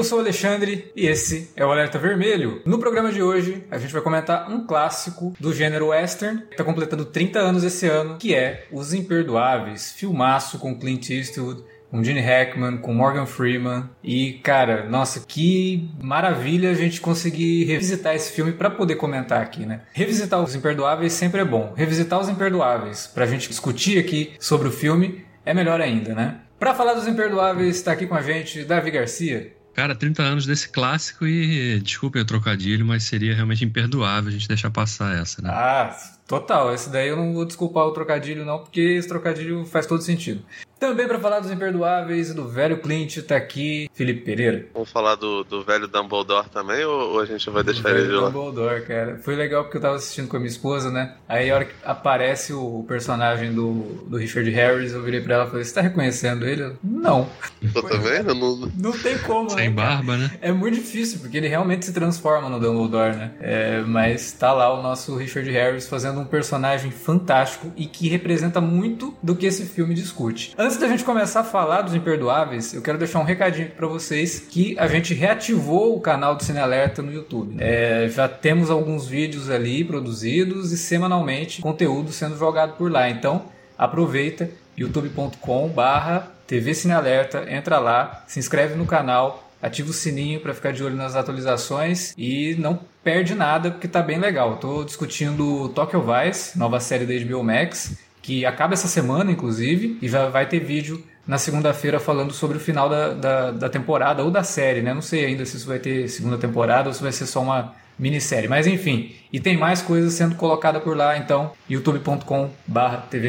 Eu sou o Alexandre e esse é o Alerta Vermelho. No programa de hoje, a gente vai comentar um clássico do gênero western, que está completando 30 anos esse ano, que é Os Imperdoáveis, filmaço com Clint Eastwood, com Gene Hackman, com Morgan Freeman. E, cara, nossa, que maravilha a gente conseguir revisitar esse filme para poder comentar aqui, né? Revisitar Os Imperdoáveis sempre é bom. Revisitar Os Imperdoáveis pra gente discutir aqui sobre o filme é melhor ainda, né? Para falar dos Imperdoáveis, está aqui com a gente Davi Garcia. Cara, 30 anos desse clássico e desculpem o trocadilho, mas seria realmente imperdoável a gente deixar passar essa, né? Ah, total. Esse daí eu não vou desculpar o trocadilho, não, porque esse trocadilho faz todo sentido. Também para falar dos Imperdoáveis e do velho Clint, tá aqui Felipe Pereira. Vamos falar do, do velho Dumbledore também ou, ou a gente vai deixar ele de lá? Dumbledore, cara. Foi legal porque eu tava assistindo com a minha esposa, né? Aí a hora que aparece o personagem do, do Richard Harris, eu virei pra ela e falei: Você tá reconhecendo ele? Não. Eu também? Não, não... não tem como, Sem né, barba, né? É muito difícil, porque ele realmente se transforma no Dumbledore, né? É, mas tá lá o nosso Richard Harris fazendo um personagem fantástico e que representa muito do que esse filme discute. Antes da gente começar a falar dos Imperdoáveis, eu quero deixar um recadinho para vocês que a gente reativou o canal do Cine Alerta no YouTube. É, já temos alguns vídeos ali produzidos e semanalmente conteúdo sendo jogado por lá. Então aproveita youtube.com/barra TV Cine Alerta, entra lá, se inscreve no canal, ativa o sininho para ficar de olho nas atualizações e não perde nada porque tá bem legal. Estou discutindo Tokyo Vice, nova série da HBO Max que acaba essa semana, inclusive, e já vai ter vídeo na segunda-feira falando sobre o final da, da, da, temporada ou da série, né? Não sei ainda se isso vai ter segunda temporada ou se vai ser só uma minissérie. Mas enfim, e tem mais coisas sendo colocada por lá, então youtube.com barra TV.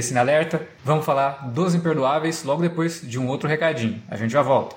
Vamos falar dos Imperdoáveis logo depois de um outro recadinho. A gente já volta.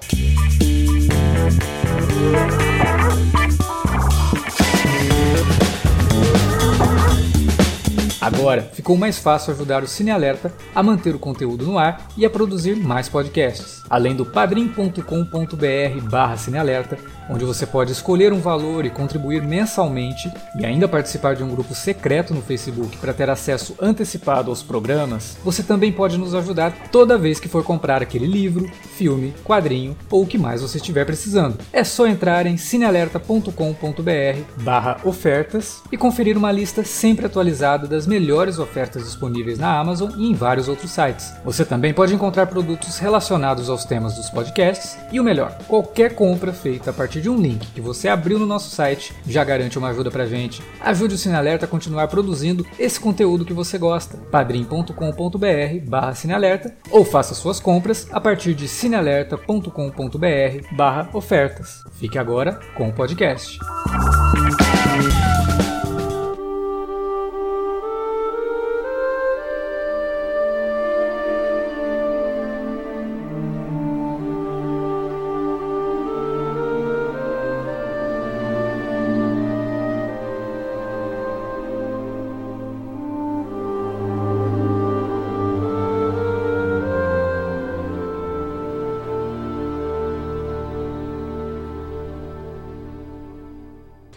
Agora ficou mais fácil ajudar o Cine Alerta a manter o conteúdo no ar e a produzir mais podcasts. Além do padrim.com.br barra cinealerta, onde você pode escolher um valor e contribuir mensalmente e ainda participar de um grupo secreto no Facebook para ter acesso antecipado aos programas, você também pode nos ajudar toda vez que for comprar aquele livro, filme, quadrinho ou o que mais você estiver precisando. É só entrar em cinealerta.com.br barra ofertas e conferir uma lista sempre atualizada das melhores ofertas disponíveis na Amazon e em vários outros sites. Você também pode encontrar produtos relacionados aos temas dos podcasts e o melhor, qualquer compra feita a partir de um link que você abriu no nosso site já garante uma ajuda pra gente. Ajude o Cinealerta a continuar produzindo esse conteúdo que você gosta. padrim.com.br barra Cinealerta ou faça suas compras a partir de cinealerta.com.br barra ofertas. Fique agora com o podcast.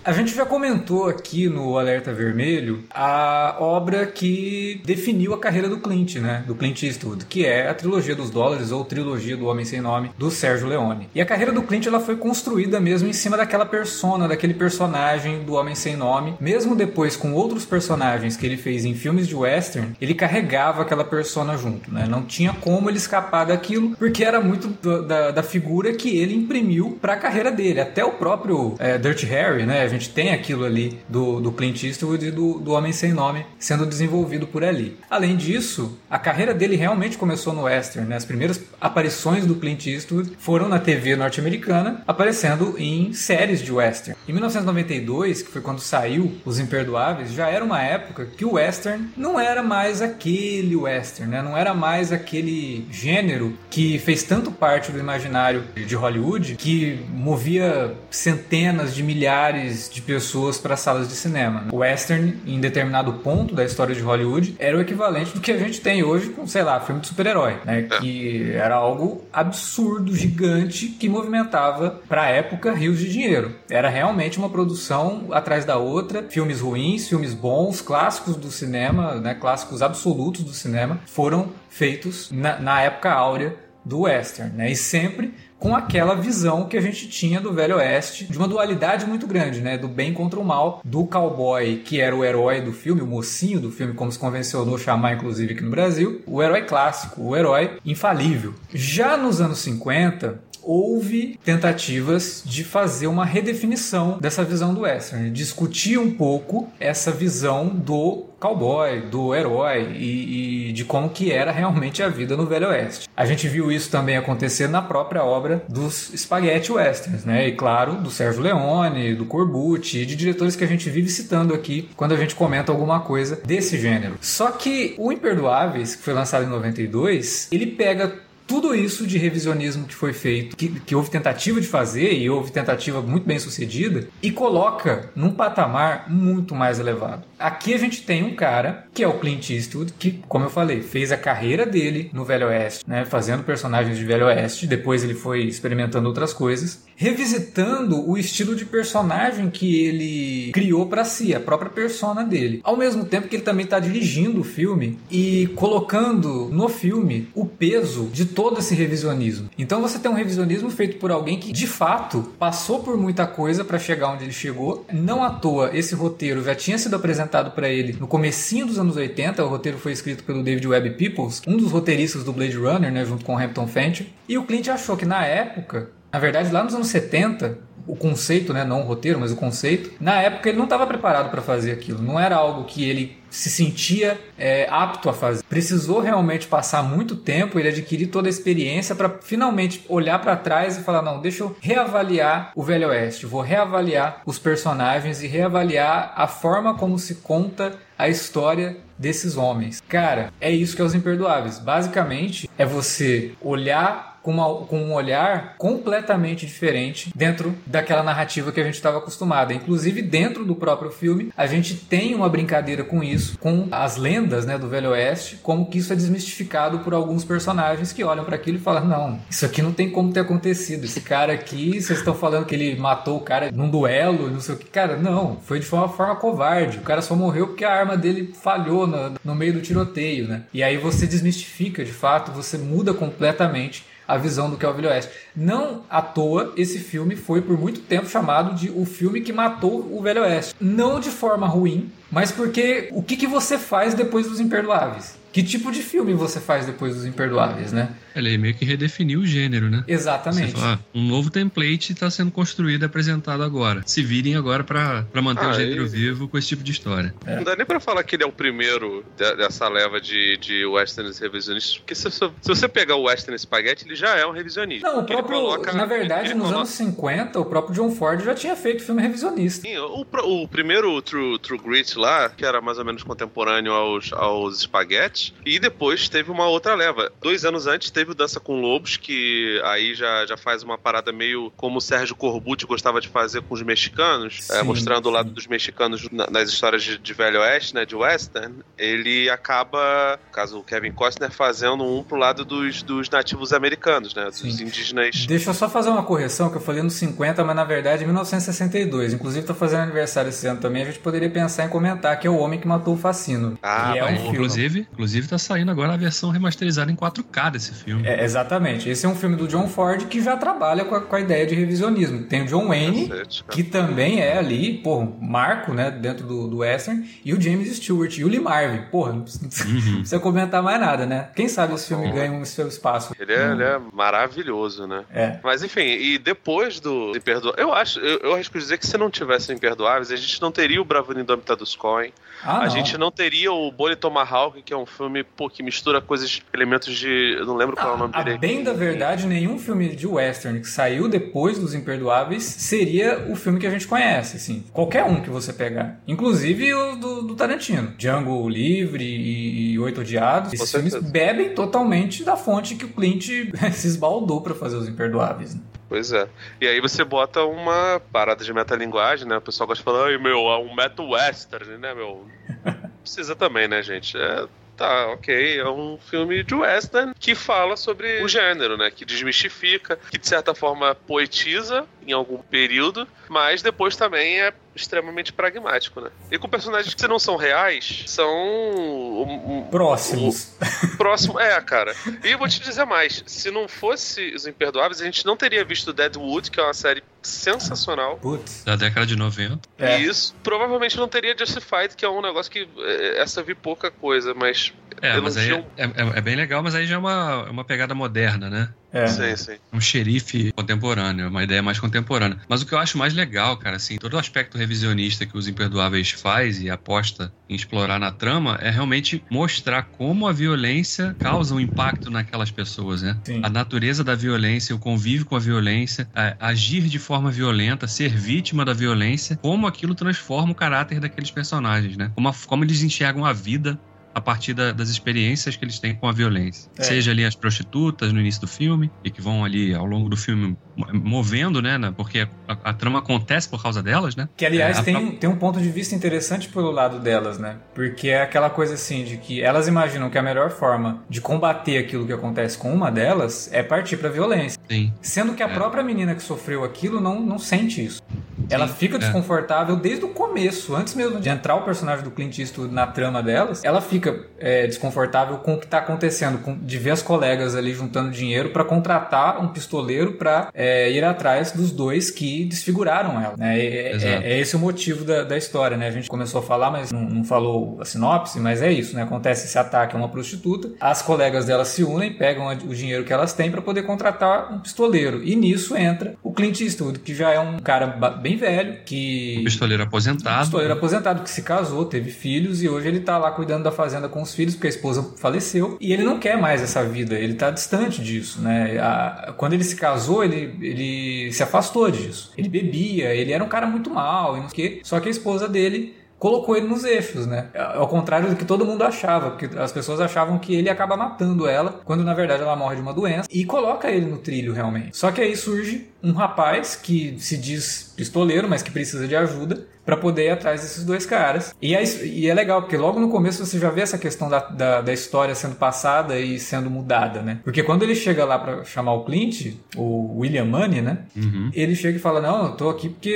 A gente já comentou aqui no Alerta Vermelho a obra que definiu a carreira do Clint, né? Do Clint Eastwood, que é a trilogia dos dólares ou trilogia do Homem Sem Nome do Sérgio Leone. E a carreira do Clint ela foi construída mesmo em cima daquela persona, daquele personagem do Homem Sem Nome. Mesmo depois com outros personagens que ele fez em filmes de western, ele carregava aquela persona junto, né? Não tinha como ele escapar daquilo, porque era muito da, da figura que ele imprimiu para a carreira dele. Até o próprio é, Dirty Harry, né? Gente tem aquilo ali do, do Clint Eastwood e do, do Homem Sem Nome sendo desenvolvido por ali. Além disso, a carreira dele realmente começou no western. Né? As primeiras aparições do Clint Eastwood foram na TV norte-americana, aparecendo em séries de western. Em 1992, que foi quando saiu Os Imperdoáveis, já era uma época que o western não era mais aquele western, né? não era mais aquele gênero que fez tanto parte do imaginário de Hollywood que movia centenas de milhares de pessoas para salas de cinema. O western, em determinado ponto da história de Hollywood, era o equivalente do que a gente tem hoje com, sei lá, filme de super-herói, né? É. Que era algo absurdo, gigante, que movimentava para a época rios de dinheiro. Era realmente uma produção atrás da outra, filmes ruins, filmes bons, clássicos do cinema, né? Clássicos absolutos do cinema, foram feitos na, na época áurea do western, né? E sempre com aquela visão que a gente tinha do Velho Oeste, de uma dualidade muito grande, né? Do bem contra o mal, do cowboy que era o herói do filme, o mocinho do filme, como se convencionou chamar inclusive aqui no Brasil, o herói clássico, o herói infalível. Já nos anos 50, houve tentativas de fazer uma redefinição dessa visão do western, discutir um pouco essa visão do cowboy, do herói e, e, de como que era realmente a vida no Velho Oeste. A gente viu isso também acontecer na própria obra dos Spaghetti Westerns, né? E claro, do Sérgio Leone, do Corbucci, de diretores que a gente vive citando aqui quando a gente comenta alguma coisa desse gênero. Só que o Imperdoáveis, que foi lançado em 92, ele pega tudo isso de revisionismo que foi feito, que, que, houve tentativa de fazer e houve tentativa muito bem sucedida, e coloca num patamar muito mais elevado. Aqui a gente tem um cara que é o Clint Eastwood, que, como eu falei, fez a carreira dele no Velho Oeste, né, fazendo personagens de Velho Oeste, depois ele foi experimentando outras coisas, revisitando o estilo de personagem que ele criou para si, a própria persona dele. Ao mesmo tempo que ele também está dirigindo o filme e colocando no filme o peso de todo esse revisionismo. Então você tem um revisionismo feito por alguém que de fato passou por muita coisa para chegar onde ele chegou. Não à toa esse roteiro já tinha sido apresentado para ele no comecinho dos anos 80. O roteiro foi escrito pelo David Webb Peoples, um dos roteiristas do Blade Runner, né, junto com Hampton Fancher. E o Clint achou que na época na verdade, lá nos anos 70, o conceito, né, não o roteiro, mas o conceito, na época ele não estava preparado para fazer aquilo. Não era algo que ele se sentia é, apto a fazer. Precisou realmente passar muito tempo, ele adquirir toda a experiência para finalmente olhar para trás e falar: não, deixa eu reavaliar o Velho Oeste, vou reavaliar os personagens e reavaliar a forma como se conta a história desses homens. Cara, é isso que é os imperdoáveis. Basicamente, é você olhar uma, com um olhar completamente diferente dentro daquela narrativa que a gente estava acostumado. Inclusive, dentro do próprio filme, a gente tem uma brincadeira com isso, com as lendas né, do Velho Oeste, como que isso é desmistificado por alguns personagens que olham para aquilo e falam: não, isso aqui não tem como ter acontecido. Esse cara aqui, vocês estão falando que ele matou o cara num duelo, não sei o que. Cara, não, foi de uma forma covarde. O cara só morreu porque a arma dele falhou no, no meio do tiroteio, né? E aí você desmistifica, de fato, você muda completamente a visão do que é o Velho Oeste. Não à toa, esse filme foi por muito tempo chamado de o filme que matou o Velho Oeste. Não de forma ruim, mas porque o que, que você faz depois dos Imperdoáveis? Que tipo de filme você faz depois dos Imperdoáveis, né? Ele meio que redefiniu o gênero, né? Exatamente. Fala, ah, um novo template está sendo construído e apresentado agora. Se virem agora para manter ah, o gênero e... vivo com esse tipo de história. É. Não dá nem para falar que ele é o primeiro dessa leva de, de westerns revisionistas, porque se, se, você pegar o western spaghetti, ele já é um revisionista. Não, o próprio, coloca, na verdade, nos coloca... anos 50, o próprio John Ford já tinha feito filme revisionista. Sim, o, o primeiro True, True Grit lá, que era mais ou menos contemporâneo aos, aos spaghetti, e depois teve uma outra leva. Dois anos antes teve o Dança com Lobos, que aí já, já faz uma parada meio como o Sérgio Corbucci gostava de fazer com os mexicanos, é, sim, é, mostrando sim. o lado dos mexicanos nas histórias de, de, Velho Oeste, né, de Western. Ele acaba, caso o Kevin Costner, fazendo um pro lado dos, dos nativos americanos, né, sim. dos indígenas. Deixa eu só fazer uma correção, que eu falei nos 50, mas na verdade é 1962. Inclusive tá fazendo aniversário esse ano também, a gente poderia pensar em comentar que é o homem que matou o Facino. Ah, é um inclusive, inclusive tá saindo agora a versão remasterizada em 4K desse filme. É, exatamente. Esse é um filme do John Ford que já trabalha com a, com a ideia de revisionismo. Tem o John Wayne, que também é ali, pô, marco, né, dentro do, do western, e o James Stewart e o Lee Marvin. Porra, não precisa, uhum. precisa comentar mais nada, né? Quem sabe esse filme ganha um seu espaço. Ele é, ele é maravilhoso, né? É. Mas enfim, e depois do Imperdoável, eu acho, eu, eu arrisco dizer que se não tivesse Imperdoáveis, a gente não teria o Bravura Indômita dos Coen, ah, a não. gente não teria o Bully Tomahawk, que é um filme pô, que mistura coisas, elementos de. Eu não lembro qual é o nome a, dele. Bem da verdade, nenhum filme de western que saiu depois dos Imperdoáveis seria o filme que a gente conhece, assim. Qualquer um que você pegar. Inclusive o do, do Tarantino. Django Livre e, e Oito Odiados. Esses filmes bebem totalmente da fonte que o Clint se esbaldou para fazer os Imperdoáveis. Né? Pois é. E aí você bota uma parada de metalinguagem, né? O pessoal gosta de falar, ai meu, é um meta western, né, meu? Precisa também, né, gente? É tá, ok, é um filme de western que fala sobre o gênero, né? Que desmistifica, que de certa forma poetiza em algum período, mas depois também é extremamente pragmático, né? E com personagens que não são reais, são. Um, um, próximos. Um, próximo, é, cara. E eu vou te dizer mais: se não fosse Os Imperdoáveis, a gente não teria visto Deadwood, que é uma série sensacional. Putz. Da década de 90. É. E isso provavelmente não teria Justified, que é um negócio que é, essa vi pouca coisa, mas. É, mas aí é, é, é, bem legal, mas aí já é uma, é uma pegada moderna, né? É. Sim, sim. Um xerife contemporâneo, uma ideia mais contemporânea. Mas o que eu acho mais legal, cara, assim, todo o aspecto revisionista que os Imperdoáveis faz e aposta em explorar na trama é realmente mostrar como a violência causa um impacto naquelas pessoas, né? Sim. A natureza da violência, o convívio com a violência, a, agir de forma violenta, ser vítima da violência, como aquilo transforma o caráter daqueles personagens, né? Como, a, como eles enxergam a vida a partir da, das experiências que eles têm com a violência. É. Seja ali as prostitutas no início do filme, e que vão ali ao longo do filme movendo, né? Porque a, a trama acontece por causa delas, né? Que, aliás, é, tem, a... tem um ponto de vista interessante pelo lado delas, né? Porque é aquela coisa assim de que elas imaginam que a melhor forma de combater aquilo que acontece com uma delas é partir pra violência. Sim. Sendo que a é. própria menina que sofreu aquilo não, não sente isso. Ela fica é. desconfortável desde o começo, antes mesmo de entrar o personagem do Clint Eastwood na trama delas, ela fica é, desconfortável com o que está acontecendo, com, de ver as colegas ali juntando dinheiro para contratar um pistoleiro para é, ir atrás dos dois que desfiguraram ela. Né? É, é, esse o motivo da, da, história, né? A gente começou a falar, mas não, não, falou a sinopse, mas é isso, né? Acontece esse ataque a uma prostituta, as colegas dela se unem, pegam o dinheiro que elas têm para poder contratar um pistoleiro. E nisso entra o Clint Eastwood, que já é um cara bem velho, que... Um pistoleiro aposentado. Um pistoleiro aposentado, que se casou, teve filhos e hoje ele tá lá cuidando da fazenda com os filhos, porque a esposa faleceu. E ele não quer mais essa vida, ele tá distante disso, né? A, quando ele se casou, ele, ele se afastou disso. Ele bebia, ele era um cara muito mal e não sei o quê. Só que a esposa dele colocou ele nos eixos, né? Ao contrário do que todo mundo achava, porque as pessoas achavam que ele acaba matando ela, quando na verdade ela morre de uma doença, e coloca ele no trilho realmente. Só que aí surge um rapaz que se diz pistoleiro, mas que precisa de ajuda para poder ir atrás desses dois caras. E é, e é, legal, porque logo no começo você já vê essa questão da, da, da história sendo passada e sendo mudada, né? Porque quando ele chega lá para chamar o Clint, o William Money, né? Uhum. Ele chega e fala: Não, eu tô aqui porque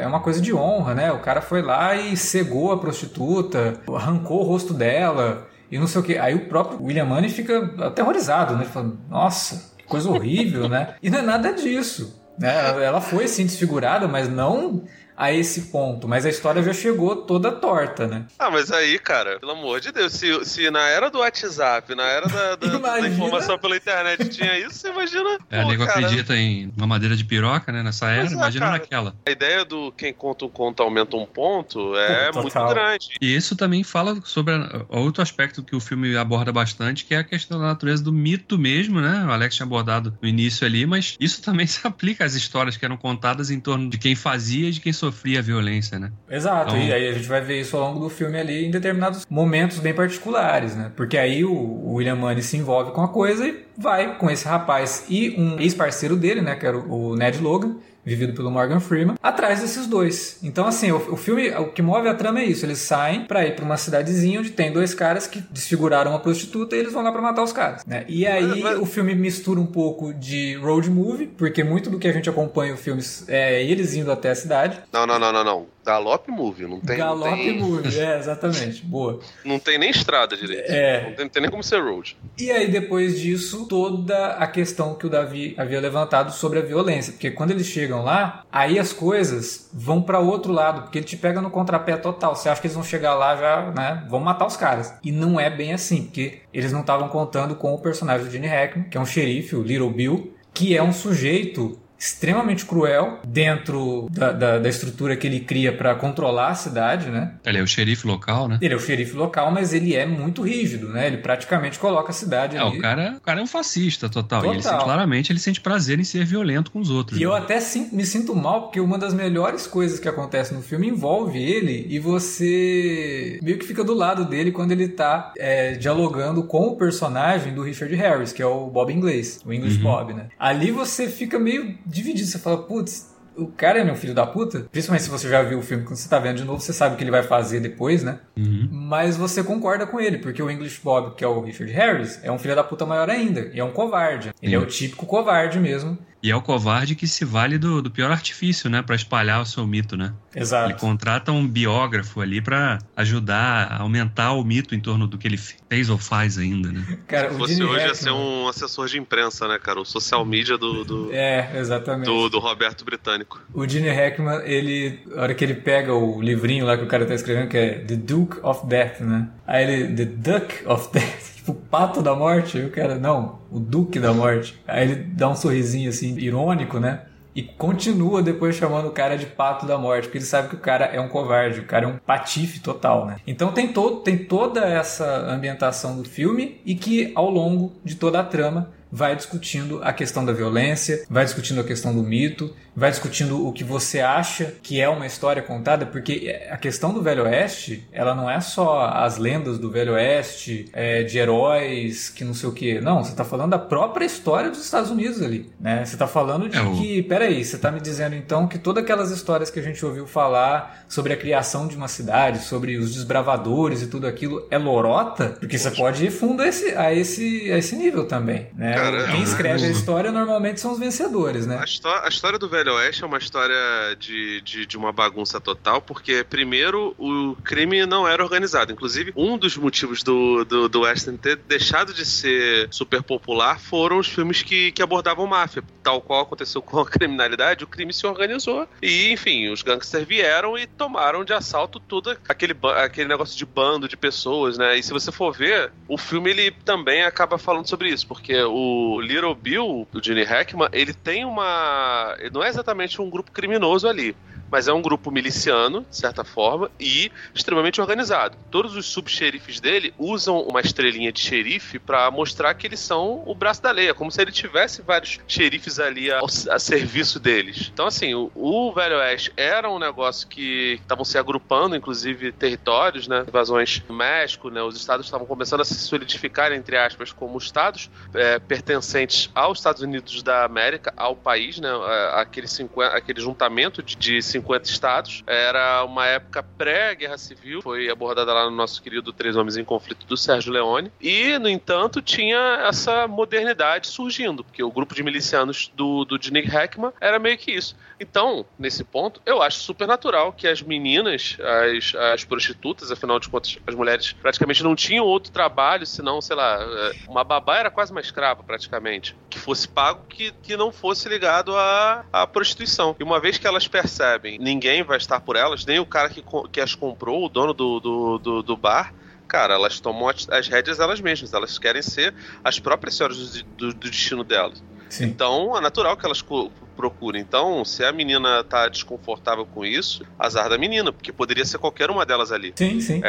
é uma coisa de honra, né? O cara foi lá e cegou a prostituta, arrancou o rosto dela e não sei o que. Aí o próprio William Money fica aterrorizado, né? Fala, Nossa, coisa horrível, né? E não é nada disso. Né? Ela foi sim desfigurada, mas não a esse ponto, mas a história já chegou toda torta, né? Ah, mas aí, cara, pelo amor de Deus, se, se na era do WhatsApp, na era da, da, da informação pela internet tinha isso, você imagina. É, pô, nego acredita em uma madeira de piroca, né? Nessa era, é, imagina cara, naquela. A ideia do quem conta um conto aumenta um ponto é pô, muito grande. E isso também fala sobre outro aspecto que o filme aborda bastante, que é a questão da natureza do mito mesmo, né? O Alex tinha abordado no início ali, mas isso também se aplica às histórias que eram contadas em torno de quem fazia e de quem sofria sofria violência, né? Exato, então... e aí a gente vai ver isso ao longo do filme ali em determinados momentos bem particulares, né? Porque aí o William Money se envolve com a coisa e vai com esse rapaz e um ex-parceiro dele, né? Que era o Ned Logan vivido pelo Morgan Freeman, atrás desses dois. Então, assim, o, o filme, o que move a trama é isso: eles saem para ir para uma cidadezinha onde tem dois caras que desfiguraram uma prostituta e eles vão lá para matar os caras. Né? E aí mas, mas... o filme mistura um pouco de road movie, porque muito do que a gente acompanha o filme é eles indo até a cidade. Não, não, não, não, não. Galope Movie, não tem. Galope não tem... Movie, é, exatamente. Boa. Não tem nem estrada direito. É. Não tem, não tem, nem como ser road. E aí, depois disso, toda a questão que o Davi havia levantado sobre a violência. Porque quando eles chegam lá, aí as coisas vão para outro lado, porque ele te pega no contrapé total. Você acha que eles vão chegar lá já, né? Vão matar os caras. E não é bem assim, porque eles não estavam contando com o personagem do Gene Hackman, que é um xerife, o Little Bill, que é um sujeito extremamente cruel dentro da, da, da estrutura que ele cria para controlar a cidade, né? Ele é o xerife local, né? Ele é o xerife local, mas ele é muito rígido, né? Ele praticamente coloca a cidade é, ali. O cara, o cara é um fascista total. total. E ele, claramente ele sente prazer em ser violento com os outros. E né? eu até me sinto mal, porque uma das melhores coisas que acontece no filme envolve ele e você meio que fica do lado dele quando ele tá é, dialogando com o personagem do Richard Harris, que é o Bob Inglês, o English uhum. Bob, né? Ali você fica meio dividido. Você fala, putz, o cara é um filho da puta, principalmente se você já viu o filme, quando você tá vendo de novo, você sabe o que ele vai fazer depois, né? Uhum. Mas você concorda com ele, porque o English Bob, que é o Richard Harris, é um filho da puta maior ainda, e é um covarde. Ele é o típico covarde mesmo. E é o covarde que se vale do, do pior artifício, né? Pra espalhar o seu mito, né? Exato. Ele contrata um biógrafo ali pra ajudar a aumentar o mito em torno do que ele fez ou faz ainda, né? Cara, Se o fosse hoje, ia ser um assessor de imprensa, né, cara? O social media do, do, É, exatamente. do, do Roberto Britânico. O Gene Hackman, ele, a hora que ele pega o livrinho lá que o cara tá escrevendo, que é The Duke of Death, né? Aí ele, The Duck of Death, tipo, o pato da morte. Aí o cara, não, o Duque da morte. Aí ele dá um sorrisinho assim, irônico, né? E continua depois chamando o cara de pato da morte, porque ele sabe que o cara é um covarde, o cara é um patife total, né? Então tem, todo, tem toda essa ambientação do filme e que ao longo de toda a trama vai discutindo a questão da violência, vai discutindo a questão do mito, vai discutindo o que você acha que é uma história contada, porque a questão do Velho Oeste, ela não é só as lendas do Velho Oeste, é, de heróis, que não sei o que. Não, você tá falando da própria história dos Estados Unidos ali, né? Você tá falando de É, o- que, peraí, você tá me dizendo então que todas aquelas histórias que a gente ouviu falar sobre a criação de uma cidade, sobre os desbravadores e tudo aquilo, é lorota? Porque você pode ir fundo a esse, a esse, a esse nível também, né? Cara, Quem é, escreve a história normalmente são os vencedores, né? A, histó- a história do Velho Oeste é uma história de, de, de uma bagunça total, porque, primeiro, o crime não era organizado. Inclusive, um dos motivos do, do, do Western ter deixado de ser super popular foram os filmes que, que abordavam máfia. Tal qual aconteceu com a criminalidade, o crime se organizou. E, enfim, os gangsters vieram e tomaram de assalto todo aquele, aquele negócio de bando de pessoas, né? E se você for ver, o filme ele também acaba falando sobre isso, porque o Little Bill, do Gene Hackman, ele tem uma. Não é exatamente um grupo criminoso ali. Mas é um grupo miliciano, de certa forma, e extremamente organizado. Todos os subxerifes dele usam uma estrelinha de xerife pra mostrar que eles são o braço da lei. É como se ele tivesse vários xerifes ali ao- a, serviço deles. Então, assim, o, o Velho Oeste era um negócio que estavam se agrupando, inclusive territórios, né? Invasões no México, né? Os estados estavam começando a se solidificar, entre aspas, como estados é, pertencentes aos Estados Unidos da América, ao país, né? É, Aquele, 50, aquele juntamento de, de 50 estados. Era uma época pré-guerra civil, foi abordada lá no nosso querido Três Homens em Conflito do Sérgio Leone. E, no entanto, tinha essa modernidade surgindo, porque o grupo de milicianos do, do Gene Hackman era meio que isso. Então, nesse ponto, eu acho super natural que as meninas, as, as prostitutas, afinal de contas, as mulheres praticamente não tinham outro trabalho, senão, sei lá, é, uma babá era quase uma escrava, praticamente. Que fosse pago, que, que não fosse ligado à, à prostituição. E uma vez que elas percebem, ninguém vai estar por elas, nem o cara que, que as comprou, o dono do, do, do, do bar, cara, elas tomam as as rédeas elas mesmas. Elas querem ser as próprias senhoras do, do- do destino delas. Sim. Então, é natural que elas procurem. Então, se a menina tá desconfortável com isso, azar da menina, porque poderia ser qualquer uma delas ali. Sim, sim.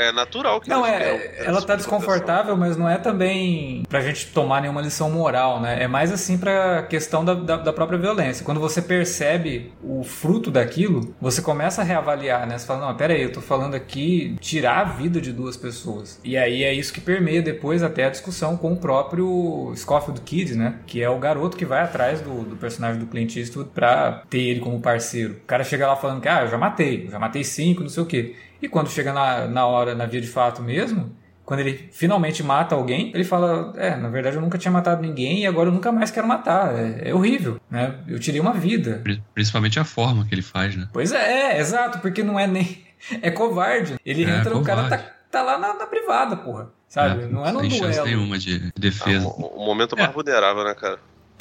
É natural que Não, é, ela tá desconfortável, mas não é também pra gente tomar nenhuma lição moral, né? É mais assim pra questão da, da, da própria violência. Quando você percebe o fruto daquilo, você começa a reavaliar, né? Você fala, não, pera aí, eu tô falando aqui tirar a vida de duas pessoas. E aí é isso que permeia depois até a discussão com o próprio Scofield Kid, né? Que é o garoto que vai atrás do, do personagem do Clint Eastwood pra ter ele como parceiro. O cara chega lá falando que, ah, eu já matei, eu já matei cinco, não sei o quê. E quando chega na, na hora, na via de fato mesmo, quando ele finalmente mata alguém, ele fala: É, na verdade eu nunca tinha matado ninguém e agora eu nunca mais quero matar. É, é horrível, né? Eu tirei uma vida. Pri- Principalmente a forma que ele faz, né? Pois é, é, exato, porque não é nem. É covarde. Ele É, entra, o cara tá, covarde. tá lá na, na privada, porra. Sabe? não é no sem chance duelo. nenhuma de Ah, defesa. o, o momento mais vulnerável, né, cara?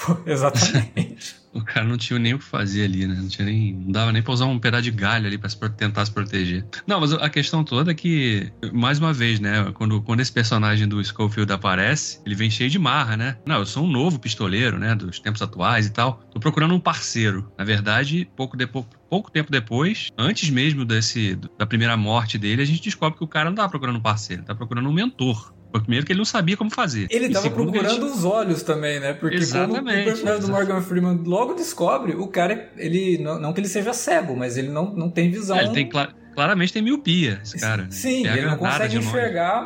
Exatamente. O cara não tinha nem o que fazer ali, né? Não, tinha nem, não dava nem pra usar um pedaço de galho ali pra se tentar se proteger. Não, mas a questão toda é que, mais uma vez, né? Quando, quando esse personagem do Schofield aparece, ele vem cheio de marra, né? Não, eu sou um novo pistoleiro, né? Dos tempos atuais e tal. Tô procurando um parceiro. Na verdade, pouco, depo pouco tempo depois, antes mesmo desse, da primeira morte dele, a gente descobre que o cara não tava procurando um parceiro, tá procurando um mentor. Primeiro que ele não sabia como fazer. Ele E tava que ele procurando os olhos também, né? Porque como o Exatamente, personagem do. Morgan Freeman logo descobre, o cara, ele não, não que ele seja cego, mas ele não, não tem visão. É, ele tem, cla- claramente tem miopia, esse cara. Né? Sim, ele não consegue enxergar,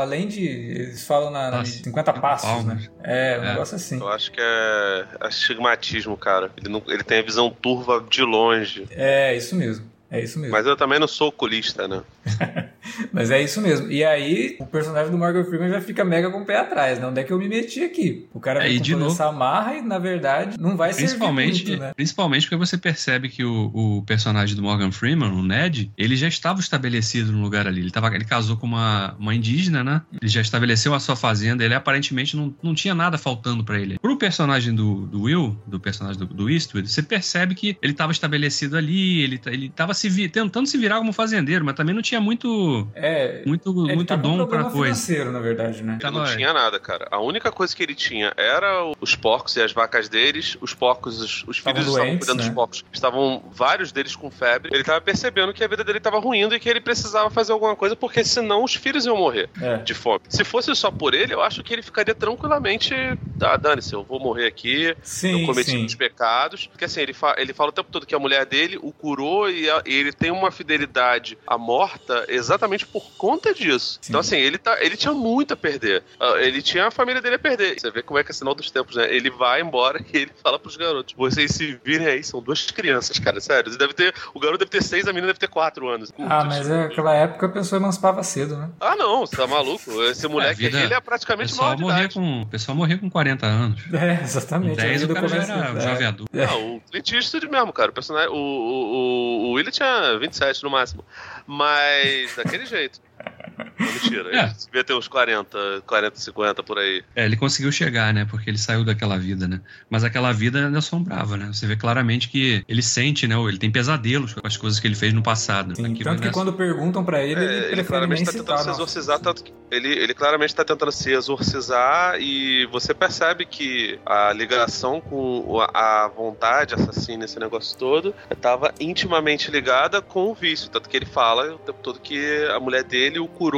além de. Eles falam na, Nossa, 50 passos, palmas. né? É, um é. negócio assim. Eu acho que é astigmatismo, cara. Ele, não, ele tem a visão turva de longe. É, isso mesmo. É isso mesmo. Mas eu também não sou oculista, né? Mas é isso mesmo. E aí, o personagem do Morgan Freeman já fica mega com o pé atrás, né? Onde é que eu me meti aqui? O cara vem é, com essa amarra e, na verdade, não vai principalmente, muito, né? Principalmente porque você percebe que o, o, personagem do Morgan Freeman, o Ned, ele já estava estabelecido no lugar ali. Ele, tava, ele casou com uma, uma indígena, né? Ele já estabeleceu a sua fazenda. Ele aparentemente não, não tinha nada faltando para ele. Pro personagem do, do Will, do personagem do, do Eastwood, você percebe que ele estava estabelecido ali, ele, ele tava se, tentando se virar como fazendeiro, mas também não tinha muito é, muito, muito tá dom pra coisa. financeiro, na verdade, né? Ele não tinha nada, cara. A única coisa que ele tinha era os porcos e as vacas deles. Os porcos, os, os filhos doentes, estavam cuidando né? dos porcos. Estavam vários deles com febre. Ele tava percebendo que a vida dele estava ruindo e que ele precisava fazer alguma coisa, porque senão os filhos iam morrer é. de fome. Se fosse só por ele, eu acho que ele ficaria tranquilamente. Ah, dane-se, eu vou morrer aqui. Sim, eu cometi sim. pecados. Porque assim, ele, fa ele fala o tempo todo que a mulher dele o curou e, a, e ele tem uma fidelidade à morta exatamente por conta disso. Sim. Então, assim, ele, tá, ele tinha muito a perder. Uh, ele tinha a família dele a perder. Você vê como é que é sinal dos tempos, né? Ele vai embora e ele fala pros garotos: vocês se virem aí, são duas crianças, cara, sério. Deve ter, o garoto deve ter seis, a menina deve ter quatro anos. Ah, mas naquela época a pessoa emancipava cedo, né? Ah, não, você tá maluco? Esse moleque, é, ele é praticamente maior de idade. Com, o pessoal morria com 40 anos. É, exatamente. 10 o cara já era é. jovem adulto. É. Não, o Clint Eastwood mesmo, cara. O, personagem, o, o, o tinha 27 no máximo. Mas daquele jeito. Mentira, é. ele devia ter uns 40, 40, 50 por aí. É, ele conseguiu chegar, né? Porque ele saiu daquela vida, né? Mas aquela vida ainda assombrava, né? Você vê claramente que ele sente, né? Ele tem pesadelos com as coisas que ele fez no passado. Sim, tanto que quando perguntam para ele, é, ele, ele claramente tá tentando se exorcizar, tanto que ele, ele claramente tá tentando se exorcizar e você percebe que a ligação com a vontade assassina, esse negócio todo, estava intimamente ligada com o vício. Tanto que ele fala o tempo todo que a mulher dele o curou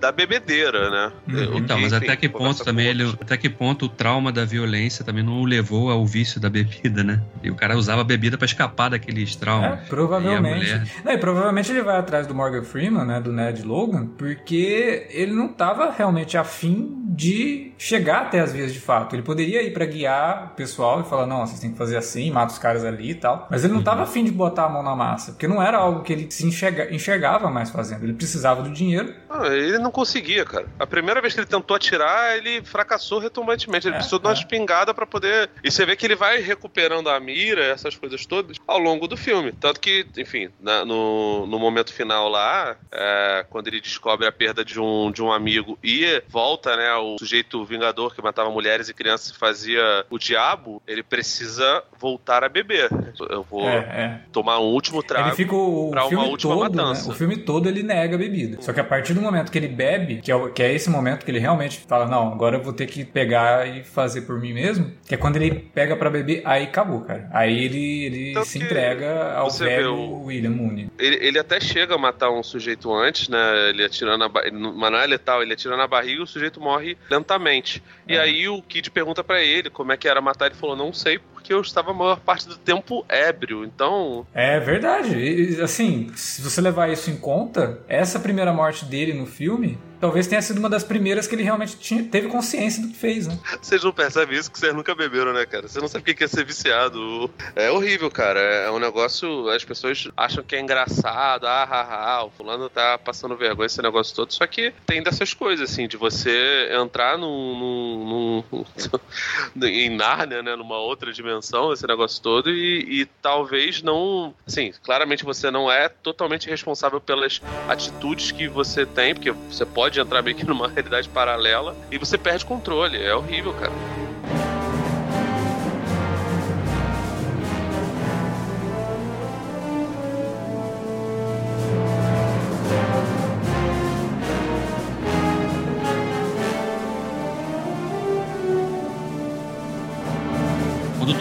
da bebedeira, né? Uhum. Então, mas até que ponto também ele, até que ponto o trauma da violência também não o levou ao vício da bebida, né? E o cara usava a bebida para escapar daqueles traumas. É, provavelmente. E, não, e provavelmente ele vai atrás do Morgan Freeman, né, do Ned Logan, porque ele não estava realmente afim de chegar até as vias de fato. Ele poderia ir para guiar o pessoal e falar: não, vocês têm que fazer assim, mata os caras ali e tal. Mas ele não estava uhum. afim de botar a mão na massa, porque não era algo que ele se enxerga, enxergava mais fazendo. Ele precisava do dinheiro. Ah, ele não conseguia, cara. A primeira vez que ele tentou atirar, ele fracassou retumbantemente. Ele é, precisou é. de uma espingarda para poder. E você vê que ele vai recuperando a mira, essas coisas todas, ao longo do filme. Tanto que, enfim, na, no, no momento final lá, é, quando ele descobre a perda de um, de um amigo e volta, né, o sujeito vingador que matava mulheres e crianças e fazia o diabo, ele precisa voltar a beber. Eu vou é, é. tomar um último trago ele fica o, pra uma última todo, né, matança. Né? O filme todo ele nega a bebida. Só que a partir do momento que ele bebe, que é, que é esse momento que ele realmente fala, não, agora eu vou ter que pegar e fazer por mim mesmo, que é quando ele pega para beber, aí acabou, cara. Aí ele, ele então se entrega ao velho o... William Mooney. Ele, ele até chega a matar um sujeito antes, né? Ele atirando a barriga, mas não é letal, ele atira na barriga e o sujeito morre lentamente. É. E aí o Kid pergunta para ele como é que era matar, ele falou, não sei, porque eu estava a maior parte do tempo ébrio, então... É verdade, e, assim, se você levar isso em conta, essa primeira morte dele no filme talvez tenha sido uma das primeiras que ele realmente tinha, teve consciência do que fez, né? Vocês não percebem isso que vocês nunca beberam, né, cara? Você não sabe o que é ser viciado. É horrível, cara. É um negócio. As pessoas acham que é engraçado. Ah, ah, ah, o fulano tá passando vergonha esse negócio todo. Só que tem dessas coisas, assim, de você entrar num. num, num em Nárnia, né? Numa outra dimensão, esse negócio todo. E, e talvez não. Assim, claramente você não é totalmente responsável pelas atitudes que você tem, porque você pode pode entrar meio que numa realidade paralela e você perde controle. É horrível, cara.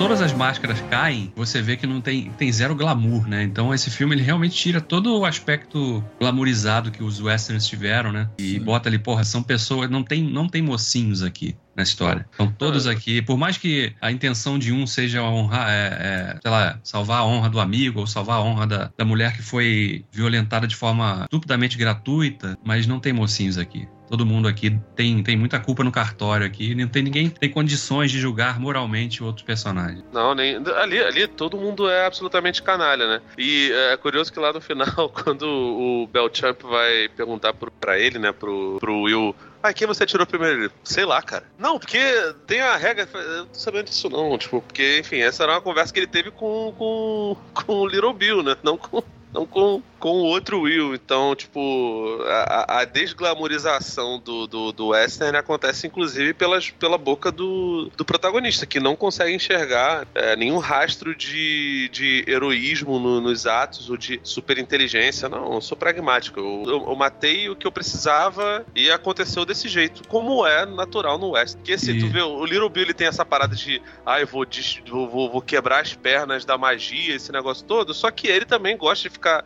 Todas as máscaras caem, você vê que não tem, tem zero glamour, né? Então esse filme ele realmente tira todo o aspecto glamourizado que os westerns tiveram, né? E Sim. bota ali, porra, são pessoas, não tem, não tem mocinhos aqui na história. Então todos aqui, por mais que a intenção de um seja honrar, é, é, sei lá, salvar a honra do amigo ou salvar a honra da, da mulher que foi violentada de forma estupidamente gratuita, mas não tem mocinhos aqui. Todo mundo aqui tem, tem muita culpa no cartório aqui, não tem ninguém tem condições de julgar moralmente outros personagens. Não, nem ali, ali todo mundo é absolutamente canalha, né? E é curioso que lá no final, quando o Belchamp vai perguntar pro, pra ele, né, pro, pro Will ah, quem você tirou primeiro? Sei lá, cara. Não, porque tem a regra. Eu tô sabendo disso não. Tipo, porque, enfim, essa era uma conversa que ele teve com, com, com o Little Bill, né? Não com, não com, com o outro Will. Então, tipo, a, a desglamorização do, do, do Western acontece inclusive pelas, pela boca do, do protagonista, que não consegue enxergar é, nenhum rastro de, de heroísmo no, nos atos ou de superinteligência. Não, eu sou pragmático. Eu, eu, eu, matei o que eu precisava e aconteceu desse jeito, como é natural no West. Porque assim, e... tu vê, o Little Bill ele tem essa parada de, ah, eu vou, vou, vou quebrar as pernas da magia, esse negócio todo, só que ele também gosta de ficar ficar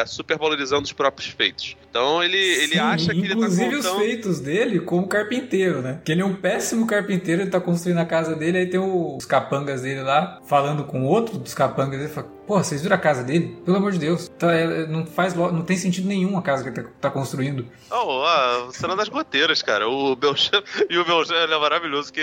é, supervalorizando os próprios feitos. Então ele, ele Sim, acha que ele tá Inclusive os feitos dele como carpinteiro, né? Que ele é um péssimo carpinteiro, ele tá construindo a casa dele, aí tem os capangas dele lá, falando com outro dos capangas dele, fala, Pô, vocês viram a casa dele? Pelo amor de Deus. Tá, não faz não tem sentido nenhum a casa que ele tá, tá construindo. Oh, a cena das goteiras, cara. O Belchamp, e o Belchamp é maravilhoso, que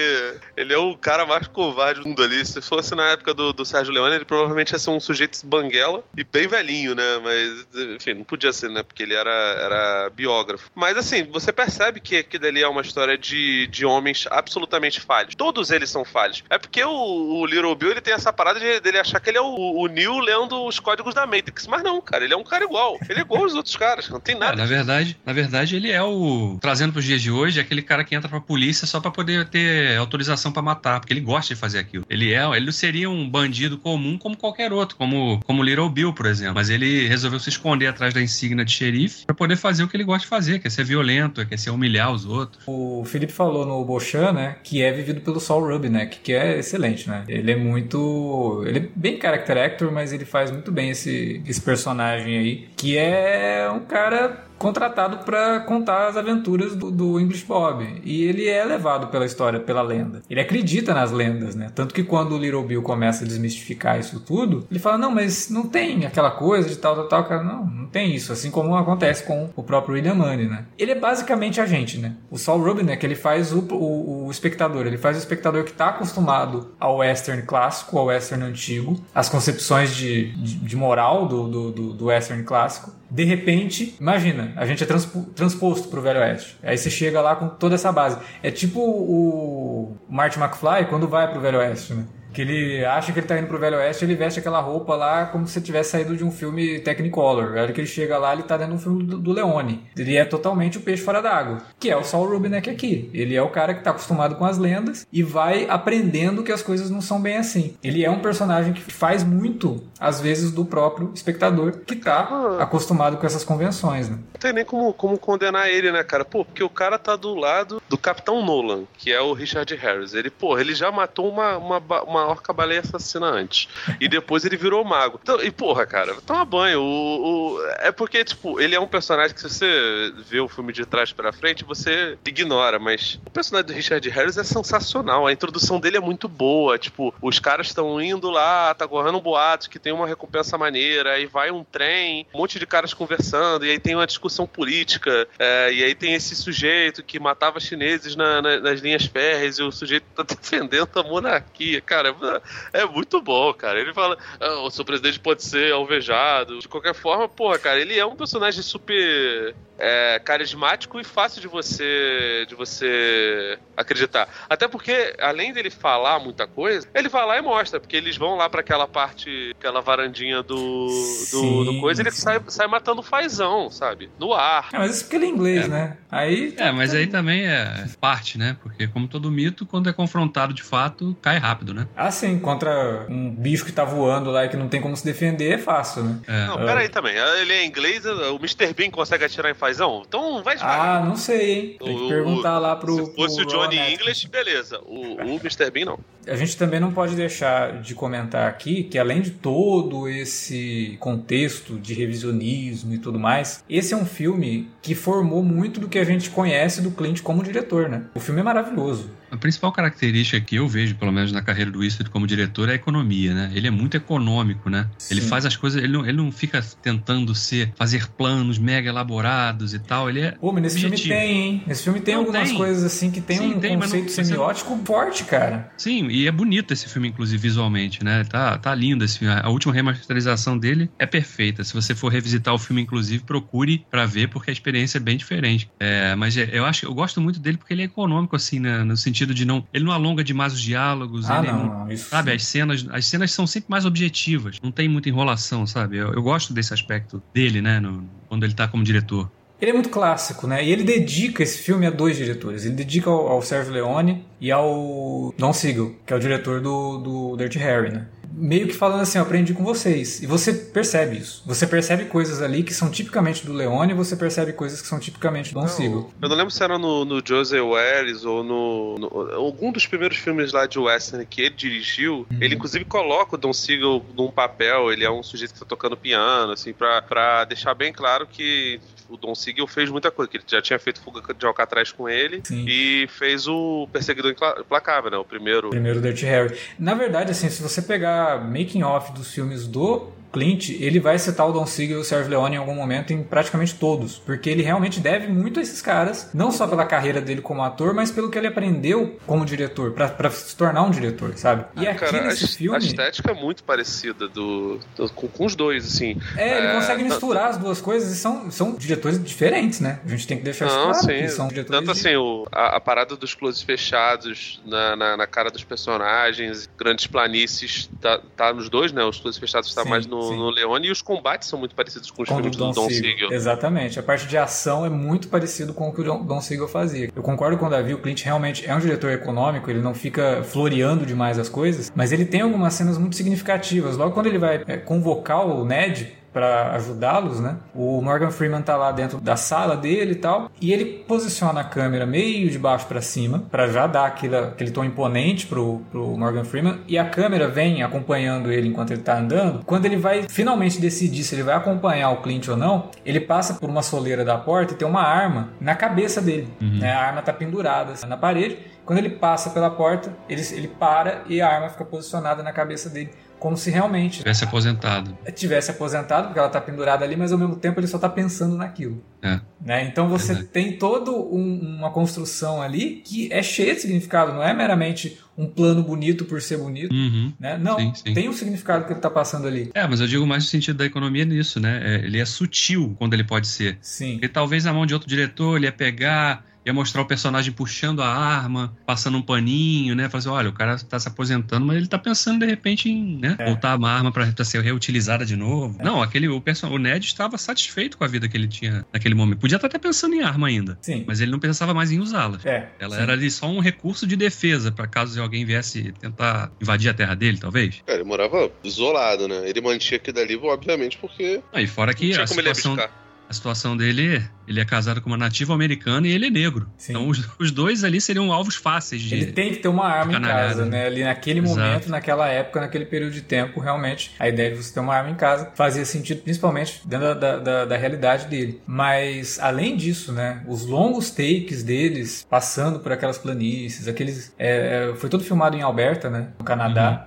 ele é o cara mais covarde do mundo ali. Se fosse na época do, do Sérgio Leone, ele provavelmente ia ser um sujeito banguela e bem velhinho, né? Mas, enfim, não podia ser, né? Porque ele era, era biógrafo. Mas, assim, você percebe que aquilo ali é uma história de, de homens absolutamente falhos. Todos eles são falhos. É porque o, o Little Bill, ele tem essa parada de, dele achar que ele é o, o Neil lendo os códigos da Matrix. Mas não, cara, ele é um cara igual. Ele é igual aos outros caras, não tem nada. É, na verdade, na verdade, ele é o. Trazendo pros dias de hoje, é aquele cara que entra pra polícia só pra poder ter autorização pra matar, porque ele gosta de fazer aquilo. Ele é, ele seria um bandido comum como qualquer outro, como, como Little Bill, por exemplo. Mas ele resolveu se esconder atrás da insígnia de xerife pra poder fazer o que ele gosta de fazer, que é ser violento, que é ser humilhar os outros. O Felipe falou no Bochan, né, que é vivido pelo Saul Rubinek, que é excelente, né? Ele é muito. Ele é bem character actor, mas mas ele faz muito bem esse, esse personagem aí, que é um cara contratado para contar as aventuras do, do, English Bob. E ele é levado pela história, pela lenda. Ele acredita nas lendas, né? Tanto que quando o Little Bill começa a desmistificar isso tudo, ele fala: não, mas não tem aquela coisa de tal, tal, tal. Cara, não, não tem isso. Assim como acontece com o próprio William Money, né? Ele é basicamente a gente, né? O Saul Rubinek, ele faz o, o, o espectador. Ele faz o espectador que está acostumado ao western clássico, ao western antigo, as concepções de, de, de moral do, do, do western clássico de repente, imagina, a gente é transpo, transposto pro Velho Oeste. Aí você chega lá com toda essa base. É tipo o Marty McFly quando vai pro Velho Oeste, né? Que ele acha que ele tá indo pro Velho Oeste, ele veste aquela roupa lá como se tivesse saído de um filme Technicolor. A hora que ele chega lá, ele tá dentro de um filme do, do Leone. Ele é totalmente o peixe fora d'água. Que é o Saul Rubinek aqui. Ele é o cara que tá acostumado com as lendas e vai aprendendo que as coisas não são bem assim. Ele é um personagem que faz muito, às vezes, do próprio espectador que tá ah. acostumado com essas convenções, né? Não tem nem como, como condenar ele, né, cara? Pô, porque o cara tá do lado do Capitão Nolan, que é o Richard Harris. Ele, pô, ele já matou uma, uma, uma orca baleia assassina antes. E depois ele virou mago. Então, e porra, cara, toma banho. O, o, é porque, tipo, ele é um personagem que se você vê o filme de trás para frente, você ignora. Mas o personagem do Richard Harris é sensacional. A introdução dele é muito boa. Tipo, os caras estão indo lá, tá correndo um boato que tem uma recompensa maneira, aí vai um trem, um monte de caras conversando, e aí tem uma discussão política, é, e aí tem esse sujeito que matava chineses na, na, nas linhas férreas, e o sujeito tá defendendo a monarquia. Cara, é muito bom, cara. Ele fala, ah, o seu presidente pode ser alvejado. De qualquer forma, porra, cara, ele é um personagem super é, carismático e fácil de você de você acreditar. Até porque, além dele falar muita coisa, ele vai lá e mostra, porque eles vão lá para aquela parte, aquela varandinha do, do, do, coisa, ele sai, sai matando fazão, sabe? No ar. É, mas isso porque ele é inglês, é. né? Aí. É, mas aí também é parte, né? Porque, como todo mito, quando é confrontado de fato, cai rápido, né? Ah, sim, contra um bicho que tá voando lá e que não tem como se defender, é fácil, né? É. Não, peraí também. Ele é inglês, o Mr. Bean consegue atirar em rapazão? Então vai devagar. Ah, não sei, hein? Tem que perguntar lá pro. Se fosse pro o Johnny English, beleza. O, o Mr. Bean, não. A gente também não pode deixar de comentar aqui que, além de todo esse contexto de revisionismo e tudo mais, esse é um filme que formou muito do que a gente conhece do Clint como diretor, né? O filme é maravilhoso. A principal característica que eu vejo, pelo menos na carreira do Eastwood como diretor, é a economia, né? Ele é muito econômico, né? Sim. Ele faz as coisas, ele não, ele não fica tentando ser, fazer planos mega elaborados e tal. Ele é. Pô, mas nesse objetivo. filme tem, hein? Nesse filme tem não, algumas tem. coisas assim que tem Sim, um tem, conceito não, semiótico forte, cara. Sim, e é bonito esse filme, inclusive, visualmente, né? Tá, tá lindo esse filme. A última remasterização dele é perfeita. Se você for revisitar o filme, inclusive, procure para ver, porque a experiência é bem diferente. É, mas é, eu acho, eu gosto muito dele porque ele é econômico, assim, né? no sentido sentido de não. Ele não alonga demais os diálogos. Ah, ele não, não, isso Sabe, as cenas, as cenas são sempre mais objetivas. Não tem muita enrolação, sabe? Eu, eu gosto desse aspecto dele, né? No, quando ele tá como diretor. Ele é muito clássico, né? E ele dedica esse filme a dois diretores. Ele dedica ao, ao Sergio Leone e ao Don Siegel, que é o diretor do, do Dirty Harry, né? Meio que falando assim, eu aprendi com vocês. E você percebe isso. Você percebe coisas ali que são tipicamente do Leone e você percebe coisas que são tipicamente do Don Siegel. Eu não lembro se era no, no Joseph Welles ou no, no, Algum dos primeiros filmes lá de western que ele dirigiu, uhum. ele inclusive coloca o Don Siegel num papel, ele é um sujeito que tá tocando piano, assim, pra, pra deixar bem claro que o Don Siegel fez muita coisa, que ele já tinha feito Fuga de Alcatraz com ele Sim. e fez o Perseguidor Implacável, né? O primeiro. Primeiro Dirty Harry. Na verdade, assim, se você pegar making off dos filmes do Clint, ele vai citar o Don Siegel e o Sergio Leone em algum momento em praticamente todos, porque ele realmente deve muito a esses caras, não só pela carreira dele como ator, mas pelo que ele aprendeu como diretor, para se tornar um diretor, sabe? E ah, aqui cara, nesse a, filme... A estética é muito parecida do, do com, com, os dois, assim. É, ele é, consegue misturar as duas coisas e são, são diretores diferentes, né? A gente tem que deixar isso claro, sim. são diretores Tanto assim, o, a, a, parada dos closes fechados na, na, na, cara dos personagens, grandes planícies, tá, tá nos dois, né? Os closes fechados tá sim. mais no no, no Leone e os combates são muito parecidos com os com filmes do Don, Don Siegel. Exatamente. A parte de ação é muito parecido com o que o Don, Don Siegel fazia. Eu concordo com o Davi, o Clint realmente é um diretor econômico, ele não fica floreando demais as coisas, mas ele tem algumas cenas muito significativas. Logo quando ele vai é, convocar o Ned para ajudá-los, né? O Morgan Freeman tá lá dentro da sala dele e tal, e ele posiciona a câmera meio de baixo para cima, para já dar aquele, aquele tom imponente pro, pro Morgan Freeman, e a câmera vem acompanhando ele enquanto ele tá andando. Quando ele vai finalmente decidir se ele vai acompanhar o Clint ou não, ele passa por uma soleira da porta e tem uma arma na cabeça dele, uhum. né? A arma tá pendurada na parede. Quando ele passa pela porta, ele, ele para e a arma fica posicionada na cabeça dele como se realmente tivesse aposentado. Tivesse aposentado, porque ela está pendurada ali, mas ao mesmo tempo ele só está pensando naquilo. É. Né? Então você tem toda um, uma construção ali que é cheia de significado, não é meramente um plano bonito por ser bonito. Uhum. Né? Não, sim, sim. tem um significado que ele está passando ali. É, mas eu digo mais no sentido da economia nisso, né? É, ele é sutil quando ele pode ser. Sim. Porque talvez na mão de outro diretor ele ia pegar ia mostrar o personagem puxando a arma, passando um paninho, né? Fazer, olha, o cara tá se aposentando, mas ele tá pensando de repente em né, é. voltar a arma para ser reutilizada de novo. É. Não, aquele o, person... o Ned estava satisfeito com a vida que ele tinha naquele momento. Podia estar até pensando em arma ainda. Sim. Mas ele não pensava mais em usá-la. É, Ela sim. era ali só um recurso de defesa para caso alguém viesse tentar invadir a terra dele, talvez. É, ele morava isolado, né? Ele mantinha aquilo dali, obviamente, porque. Ah, e fora que a situação a situação dele, ele é casado com uma nativa americana e ele é negro. Sim. Então os, os, dois ali seriam alvos fáceis de. Ele tem que ter uma arma em casa, né? Ali naquele Exato. momento, naquela época, naquele período de tempo, realmente a ideia de você ter uma arma em casa fazia sentido, principalmente dentro da, da, da realidade dele. Mas além disso, né? Os longos takes deles passando por aquelas planícies, aqueles. É, é foi todo filmado em Alberta, né? No Canadá. Uhum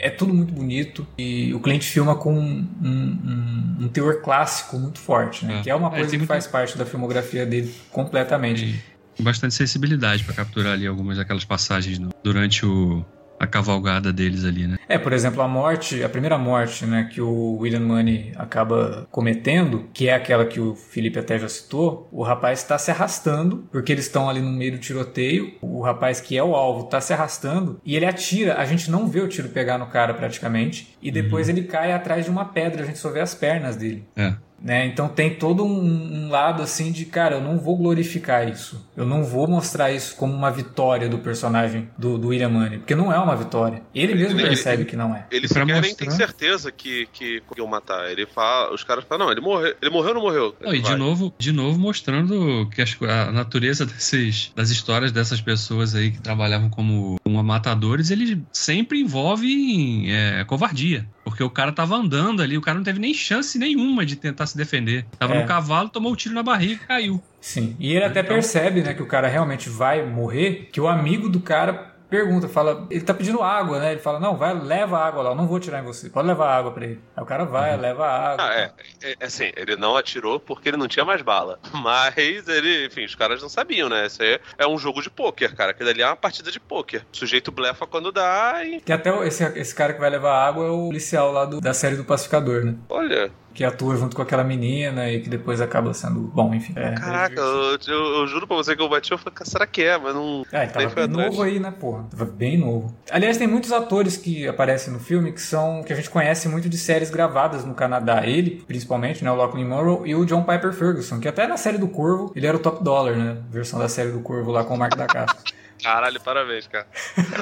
é tudo muito bonito e o cliente filma com um, um, um teor clássico muito forte, né? É. Que é uma é, coisa é, que faz parte da filmografia dele completamente. E bastante sensibilidade para capturar ali algumas daquelas passagens no, durante o, a cavalgada deles ali, né? É, por exemplo, a morte, a primeira morte, né, que o William Money acaba cometendo, que é aquela que o Felipe até já citou, o rapaz está se arrastando, porque eles estão ali no meio do tiroteio, o rapaz que é o alvo está se arrastando, e ele atira, a gente não vê o tiro pegar no cara praticamente, e depois uhum. ele cai atrás de uma pedra, a gente só vê as pernas dele. É. né? Então tem todo um, um, lado assim de, cara, eu não vou glorificar isso. Eu não vou mostrar isso como uma vitória do personagem do, do William Money, porque não é uma vitória. Ele mesmo ele, percebe ele, que não é. Ele sequer mostrar... nem tem certeza que, que conseguiu matar. Ele fala, os caras falam, não, ele morreu, ele morreu ou não morreu? Não, e de novo, de novo mostrando que a natureza desses, das histórias dessas pessoas aí que trabalhavam como, como matadores, ele sempre envolve é, covardia. Porque o cara tava andando ali, o cara não teve nem chance nenhuma de tentar se defender. Tava é. no cavalo, tomou um tiro na barriga e caiu. Sim, e ele até então... percebe, né, que o cara realmente vai morrer, que o amigo do cara pergunta, fala, ele tá pedindo água, né? Ele fala, não, vai, leva água lá, eu não vou tirar em você, pode levar água pra ele. Aí o cara vai, uhum. leva água. Ah, é, é, é, assim, ele não atirou porque ele não tinha mais bala. Mas ele, enfim, os caras não sabiam, né? Isso aí é um jogo de pôquer, cara. Aquilo ali é uma partida de pôquer. O sujeito blefa quando dá e. Que até esse, esse cara que vai levar água é o policial lá do, da série do Pacificador, né? Olha, que atua junto com aquela menina e que depois acaba sendo bom, enfim. É, Caraca, eu, eu, eu, juro pra você que eu bati, eu falei, será que é? Mas não. É, tava bem novo aí, né, porra? Tava bem novo. Aliás, tem muitos atores que aparecem no filme que são. que a gente conhece muito de séries gravadas no Canadá. Ele, principalmente, né? O Lachlan Monroe e o John Piper Ferguson, que até na série do Corvo, ele era o top dollar, né? Versão da série do Corvo lá com o Mark da Casa. Caralho, parabéns, cara.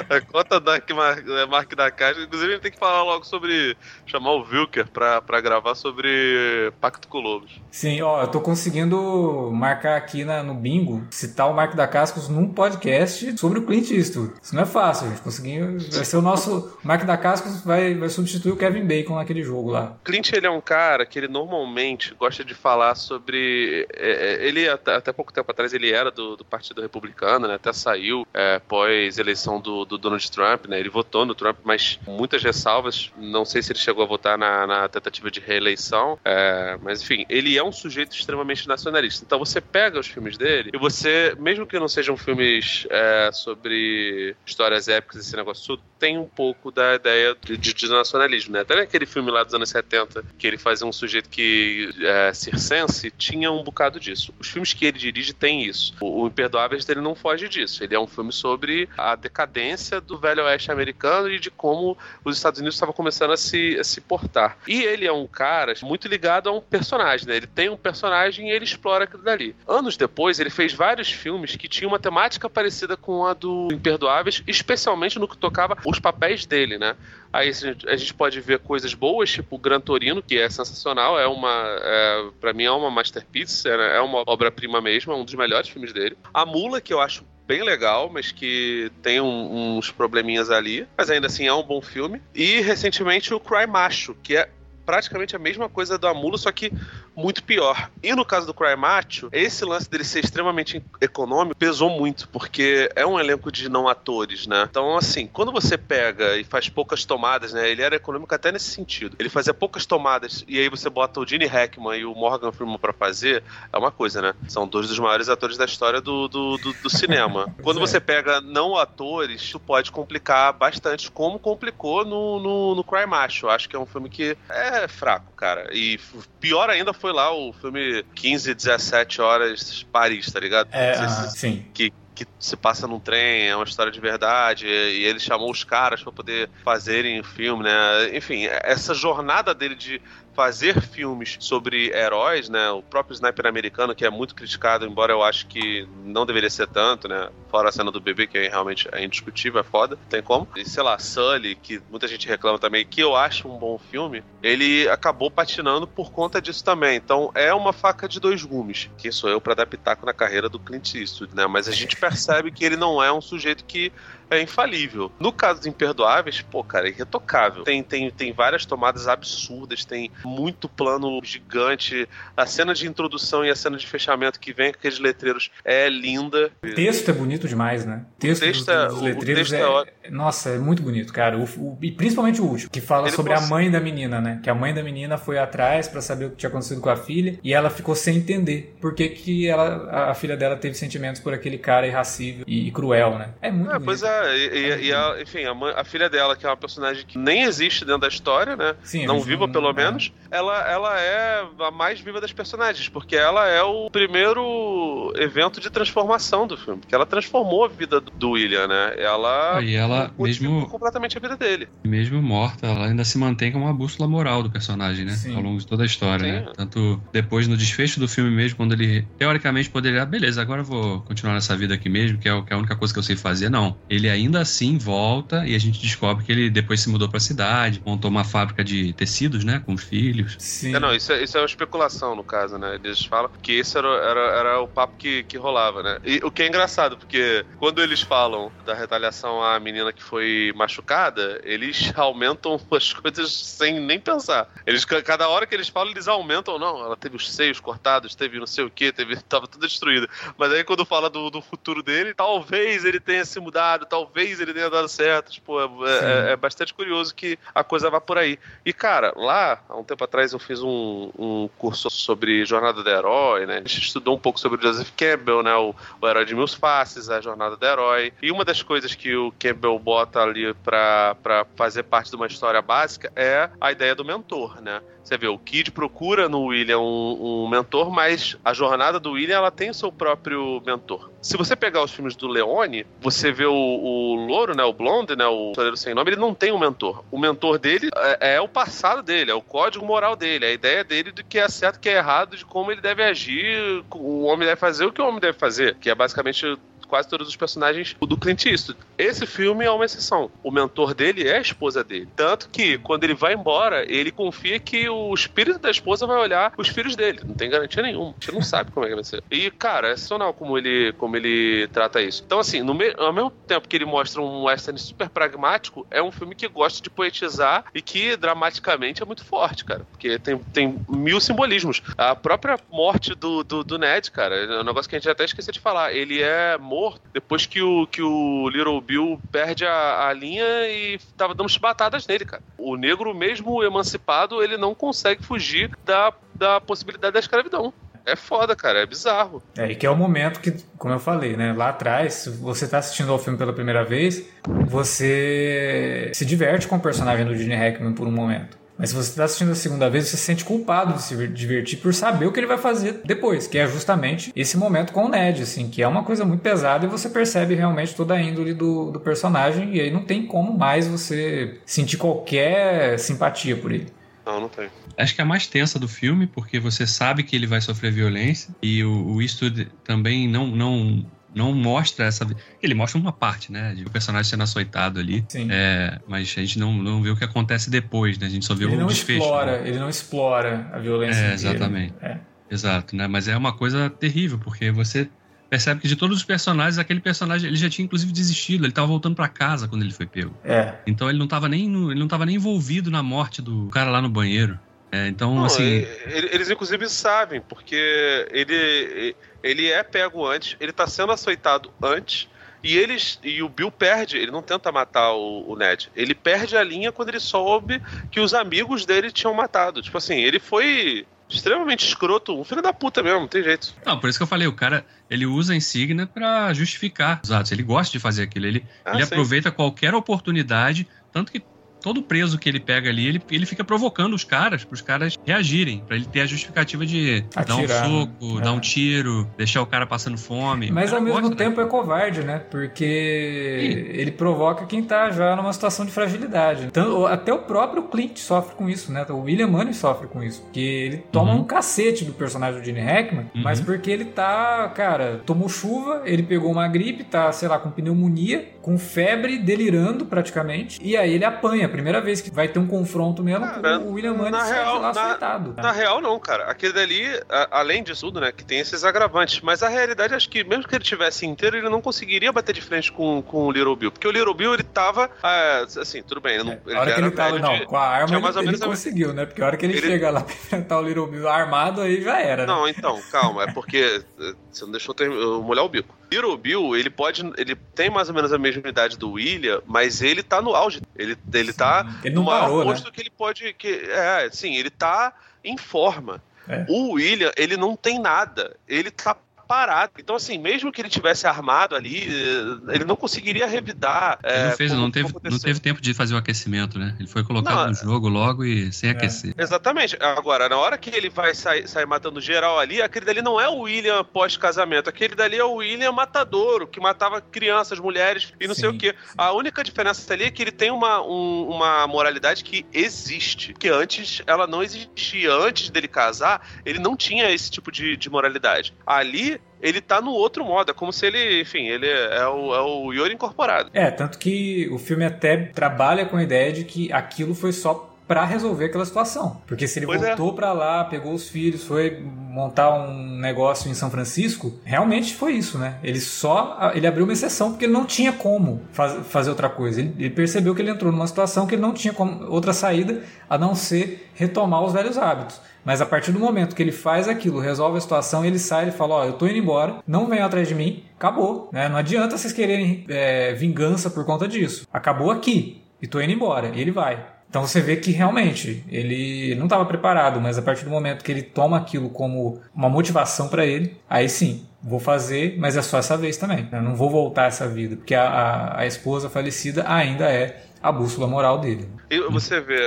A conta da é, Mark da Caixa. Inclusive, a gente tem que falar logo sobre. chamar o Wilker pra, pra gravar sobre Pacto com Lobos. Sim, ó, eu tô conseguindo marcar aqui na, no bingo, citar o Mark da Cascos num podcast sobre o Clint Eastwood. Isso não é fácil, gente. Conseguiu. Vai ser o nosso. O Mark da Cascos vai, vai substituir o Kevin Bacon naquele jogo lá. Clint, ele é um cara que ele normalmente gosta de falar sobre. É, é ele, até, até pouco tempo atrás, ele era do, do Partido Republicano, né? Até saiu é, pós-eleição do, do, Donald Trump, né? Ele votou no Trump, mas muitas ressalvas. Não sei se ele chegou a votar na, na tentativa de reeleição, é, mas enfim, ele é um sujeito extremamente nacionalista. Então você pega os filmes dele e você, mesmo que não sejam filmes é, sobre histórias épicas, esse negócio tudo, tem um pouco da ideia de, de, nacionalismo, né? Até naquele filme lá dos anos 70, que ele fazia um sujeito que é, circense, tinha um bocado disso. Os filmes que ele dirige têm isso. O, o Imperdoáveis dele não foge disso. Ele é um filme sobre a decadência do velho oeste americano e de como os Estados Unidos estavam começando a se, a se portar. E ele é um cara muito ligado a um personagem, né? Ele tem um personagem e ele explora aquilo dali. Anos depois, ele fez vários filmes que tinham uma temática parecida com a do Imperdoáveis, especialmente no que tocava os papéis dele, né? Aí a gente pode ver coisas boas, tipo o Gran Torino, que é sensacional, é uma, é, para mim é uma masterpiece, é, é uma obra-prima mesmo, é um dos melhores filmes dele. A Mula, que eu acho bem legal, mas que tem um, uns probleminhas ali, mas ainda assim é um bom filme. E recentemente o Cry Macho, que é praticamente a mesma coisa do Amula, só que muito pior. E no caso do Cry Macho, esse lance dele ser extremamente econômico pesou muito, porque é um elenco de não atores, né? Então, assim, quando você pega e faz poucas tomadas, né? Ele era econômico até nesse sentido. Ele fazia poucas tomadas e aí você bota o Gene Hackman e o Morgan Freeman para fazer, é uma coisa, né? São dois dos maiores atores da história do, do, do, do cinema. quando você pega não atores, isso pode complicar bastante, como complicou no, no, no Cry Macho. Eu acho que é um filme que é fraco, cara. E pior ainda foi lá o filme 15, 17 horas Paris, tá ligado? É, uh, sim. Que, que se passa num trem, é uma história de verdade, e ele chamou os caras para poder fazerem o filme, né? Enfim, essa jornada dele de fazer filmes sobre heróis, né? O próprio Sniper americano, que é muito criticado, embora eu acho que não deveria ser tanto, né? Fora a cena do bebê, que é realmente é indiscutível, é foda, tem como. E sei lá, Sully, que muita gente reclama também, que eu acho um bom filme, ele acabou patinando por conta disso também. Então é uma faca de dois gumes. Quem sou eu para dar pitaco na carreira do Clint Eastwood, né? Mas a gente percebe que ele não é um sujeito que é infalível. No caso dos Imperdoáveis, pô, cara, é irretocável. Tem, tem, tem várias tomadas absurdas, tem muito plano gigante. A cena de introdução e a cena de fechamento que vem com aqueles letreiros é linda. O texto é bonito demais, né? O texto, o texto dos, é, dos letreiros é, é, Nossa, é muito bonito, cara. O, o, e principalmente o último, que fala Ele sobre a mãe da menina, né? Que a mãe da menina foi atrás para saber o que tinha acontecido com a filha e ela ficou sem entender por que, que ela, a, a filha dela teve sentimentos por aquele cara irracível e, e cruel, né? É muito é, bonito. Pois é, É, e, e, a, enfim, a, mãe, a, filha dela, que é uma personagem que nem existe dentro da história, né? Sim, não viva, não, pelo é. menos. Ela, ela é a mais viva das personagens, porque ela é o primeiro evento de transformação do filme. Que ela transformou a vida do William, né? Ela. Ah, e ela, mesmo. completamente a vida dele. Mesmo morta, ela ainda se mantém como uma bússola moral do personagem, né? Sim. Ao longo de toda a história, Sim. né? Tanto depois no desfecho do filme mesmo, quando ele teoricamente poderia, ah, beleza, agora eu vou continuar nessa vida aqui mesmo, que é, que é a única coisa que eu sei fazer. Não. Ele ainda assim volta e a gente descobre que ele depois se mudou pra cidade, montou uma fábrica de tecidos, né? Com filhos. Sim. É, não, isso é, isso é uma especulação, no caso, né? Eles falam que esse era, era, era o papo que, que rolava, né? E o que é engraçado, porque quando eles falam da retaliação à menina que foi machucada, eles aumentam as coisas sem nem pensar. Eles, cada hora que eles falam, eles aumentam, não, ela teve os seios cortados, teve não sei o que, teve, tava tudo destruído. Mas aí quando fala do, do futuro dele, talvez ele tenha se mudado, talvez ele tenha dado certo. Tipo, é, é, é bastante curioso que a coisa vá por aí. E, cara, lá, há um tempo atrás eu fiz um, um curso sobre jornada do herói, né? A gente estudou um pouco sobre o Joseph Campbell, né? O, o herói de mil faces, a jornada do herói. E uma das coisas que o Campbell bota ali pra, pra fazer parte de uma história básica é a ideia do mentor, né? Você vê, o Kid procura no William um, um, mentor, mas a jornada do William ela tem o seu próprio mentor. Se você pegar os filmes do Leone, você vê o, o Louro, né, o Blonde, né, o Soleiro Sem Nome, ele não tem um mentor. O mentor dele é, é, o passado dele, é o código moral dele, é a ideia dele do que é certo, que é errado, de como ele deve agir, o homem deve fazer o que o homem deve fazer, que é basicamente quase todos os personagens do Clint Eastwood. Esse filme é uma exceção. O mentor dele é a esposa dele. Tanto que, quando ele vai embora, ele confia que o espírito da esposa vai olhar os filhos dele. Não tem garantia nenhuma. A gente não sabe como é que vai ser. E, cara, é sensacional como ele, como ele trata isso. Então, assim, no me ao mesmo tempo que ele mostra um western super pragmático, é um filme que gosta de poetizar e que dramaticamente é muito forte, cara. Porque tem, tem mil simbolismos. A própria morte do, do, do Ned, cara, é um negócio que a gente até esqueceu de falar. Ele é morto morto depois que o, que o Little Bill perde a, a linha e tava dando chibatadas nele, cara. O negro, mesmo emancipado, ele não consegue fugir da, da possibilidade da escravidão. É foda, cara, é bizarro. É, e que é o momento que, como eu falei, né? Lá atrás, se você tá assistindo ao filme pela primeira vez, você se diverte com o personagem do Gene Hackman por um momento. Mas se você está assistindo a segunda vez, você se sente culpado de se divertir por saber o que ele vai fazer depois, que é justamente esse momento com o Ned, assim, que é uma coisa muito pesada e você percebe realmente toda a índole do, do personagem e aí não tem como mais você sentir qualquer simpatia por ele. Não, não tem. Acho que é a mais tensa do filme, porque você sabe que ele vai sofrer violência e o, o Eastwood também não, não não mostra essa. Ele mostra uma parte, né? De o personagem sendo açoitado ali. Sim. É, mas a gente não, não vê o que acontece depois, né? A gente só vê ele o não desfecho. Explora, né? Ele não explora a violência. É, exatamente. É. Exato, né? Mas é uma coisa terrível, porque você percebe que de todos os personagens, aquele personagem ele já tinha inclusive desistido, ele estava voltando para casa quando ele foi pego. É. Então ele não estava nem no, ele não tava nem envolvido na morte do cara lá no banheiro. É, então, não, assim. Eles, inclusive, sabem, porque ele, ele é pego antes, ele tá sendo açoitado antes. E eles e o Bill perde, ele não tenta matar o, o, Ned. Ele perde a linha quando ele soube que os amigos dele tinham matado. Tipo assim, ele foi extremamente escroto, um filho da puta mesmo, não tem jeito. Não, por isso que eu falei, o cara, ele usa a insígnia para justificar os atos. Ele gosta de fazer aquilo, ele, ah, ele aproveita qualquer oportunidade, tanto que todo preso que ele pega ali, ele, ele fica provocando os caras, para os caras reagirem, para ele ter a justificativa de Atirar, dar um soco, é. dar um tiro, deixar o cara passando fome. Mas ao mesmo gosta, tempo né? é covarde, né? Porque Sim. ele provoca quem tá já numa situação de fragilidade. Então, até o próprio Clint sofre com isso, né? O William Money sofre com isso. Porque ele toma uhum. um cacete do personagem do Gene Hackman, uhum. mas porque ele tá, cara, tomou chuva, ele pegou uma gripe, tá, sei lá, com pneumonia, com febre, delirando praticamente, e aí ele apanha a primeira vez que vai ter um confronto mesmo cara, com o William Manning real, lá na, Na real, não, cara. Aquele dali, a, além disso tudo, né, que tem esses agravantes. Mas a realidade, acho que mesmo que ele tivesse inteiro, ele não conseguiria bater de frente com, com o Little Bill. Porque o Little Bill, ele tava, ah, assim, tudo bem. Ele não, é, ele a hora que ele tava, não, de, com a arma mais ele, ele conseguiu, né? Porque a hora que ele, ele, chega lá pra enfrentar o Little Bill armado, aí já era, né? Não, então, calma. É porque eh, você não deixou eu molhar o bico. Little Bill, ele pode. Ele tem mais ou menos a mesma idade do William, mas ele tá no auge. Ele, ele tá ele não no parou, posto né? que ele pode. Que, é, sim, ele tá em forma. É. O William, ele não tem nada. Ele tá parado. Então, assim, mesmo que ele tivesse armado ali, eh, ele não conseguiria revidar. Ele não, fez, como, não, teve, não teve tempo de fazer o aquecimento, né? Ele foi colocado não, no jogo logo e sem é. aquecer. Exatamente. Agora, na hora que ele vai sair, sair matando geral ali, aquele dali não é o William pós-casamento. Aquele dali é o William matadouro, que matava crianças, mulheres e não Sim. sei o quê. A única diferença ali é que ele tem uma, um, uma moralidade que existe. Que antes ela não existia. Antes dele casar, ele não tinha esse tipo de, de moralidade. Ali, ele tá no outro modo. É como se ele, enfim, ele é o, é o Yori incorporado. É, tanto que o filme até trabalha com a ideia de que aquilo foi só para resolver aquela situação. Porque se ele pois é. voltou é. para lá, pegou os filhos, foi montar um negócio em São Francisco, realmente foi isso, né? Ele só ele abriu uma exceção porque ele não tinha como faz, fazer outra coisa. Ele, ele, percebeu que ele entrou numa situação que ele não tinha como, outra saída a não ser retomar os velhos hábitos. Mas a partir do momento que ele faz aquilo, resolve a situação, ele sai e fala: Ó, oh, eu tô indo embora, não venham atrás de mim, acabou. Né? Não adianta vocês quererem é, vingança por conta disso. Acabou aqui e tô indo embora. E ele vai. Então você vê que realmente ele não estava preparado, mas a partir do momento que ele toma aquilo como uma motivação para ele, aí sim, vou fazer, mas é só essa vez também. Eu não vou voltar essa vida, porque a, a, a esposa falecida ainda é a bússola moral dele. E você vê,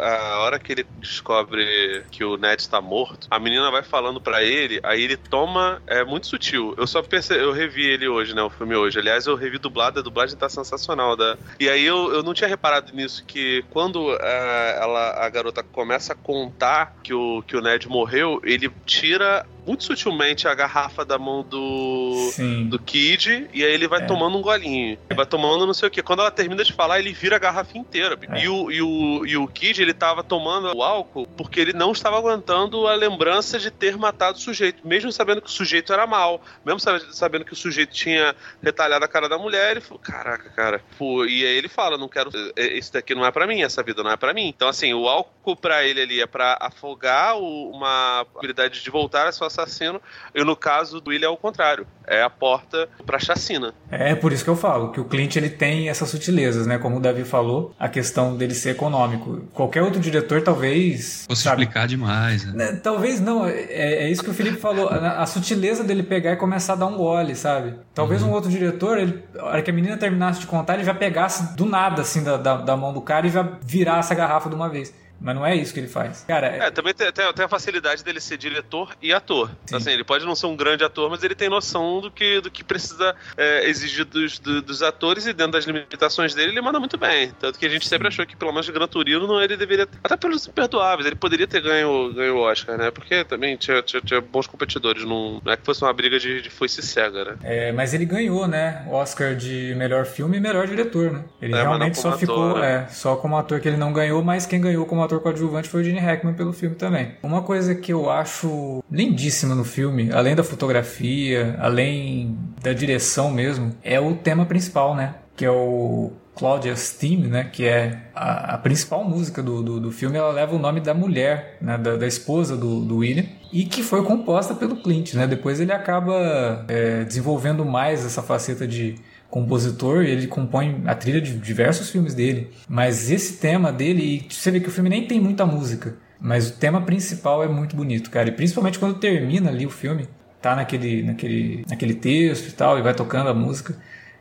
a, a hora que ele descobre que o Ned está morto, a menina vai falando para ele, aí ele toma. É muito sutil. Eu só percebi, eu revi ele hoje, né? O filme hoje. Aliás, eu revi dublado, a dublagem tá sensacional. Da... E aí eu, eu não tinha reparado nisso, que quando a, é, ela, a garota começa a contar que o, que o Ned morreu, ele tira muito sutilmente a garrafa da mão do, do Kid e aí ele vai é. tomando um golinho. Ele vai tomando não sei o que. Quando ela termina de falar, ele vira a garrafa inteira. É. E, o, e, o, e o Kid, ele tava tomando o álcool porque ele não estava aguentando a lembrança de ter matado o sujeito. Mesmo sabendo que o sujeito era mal, mesmo sabendo que o sujeito tinha retalhado a cara da mulher, ele falou: Caraca, cara. Pô. E aí ele fala: Não quero. Esse daqui não é para mim, essa vida não é para mim. Então, assim, o álcool para ele ali é para afogar o, uma habilidade de voltar a sua assassino, e no caso do William é o contrário, é a porta para chacina. É por isso que eu falo que o Clint ele tem essas sutilezas, né? Como o Davi falou, a questão dele ser econômico. Qualquer outro diretor talvez fosse explicar demais. Né? né? Talvez não. É, é, isso que o Felipe falou. A, a, sutileza dele pegar e começar a dar um gole, sabe? Talvez uhum. um outro diretor, ele, a hora que a menina terminasse de contar, ele já pegasse do nada assim da, da, da mão do cara e já virasse a garrafa de uma vez. Mas não é isso que ele faz. Cara, é, também tem, tem, tem, a facilidade dele ser diretor e ator. Sim. Assim, ele pode não ser um grande ator, mas ele tem noção do que, do que precisa é, exigir dos, do, dos atores e dentro das limitações dele, ele manda muito bem. Tanto que a gente Sim. sempre achou que, pelo menos de Gran Turino, ele deveria. Até pelos imperdoáveis, ele poderia ter ganho, ganho o Oscar, né? Porque também tinha, tinha, tinha bons competidores. Não, não, é que fosse uma briga de, de foice cega, né? É, mas ele ganhou, né? Oscar de melhor filme e melhor diretor, né? Ele é, realmente só ator, ficou. Né? É, só como ator que ele não ganhou, mas quem ganhou como ator coadjuvante foi o Gene Hackman pelo filme também. Uma coisa que eu acho lindíssima no filme, além da fotografia, além da direção mesmo, é o tema principal, né? Que é o Claudia's Theme, né, que é a, a principal música do, do, do, filme, ela leva o nome da mulher, né, da, da esposa do, do, William, e que foi composta pelo Clint. Né? Depois ele acaba é, desenvolvendo mais essa faceta de compositor, ele compõe a trilha de diversos filmes dele. Mas esse tema dele, você vê que o filme nem tem muita música, mas o tema principal é muito bonito, cara. E principalmente quando termina ali o filme, tá naquele, naquele, naquele texto e tal, e vai tocando a música.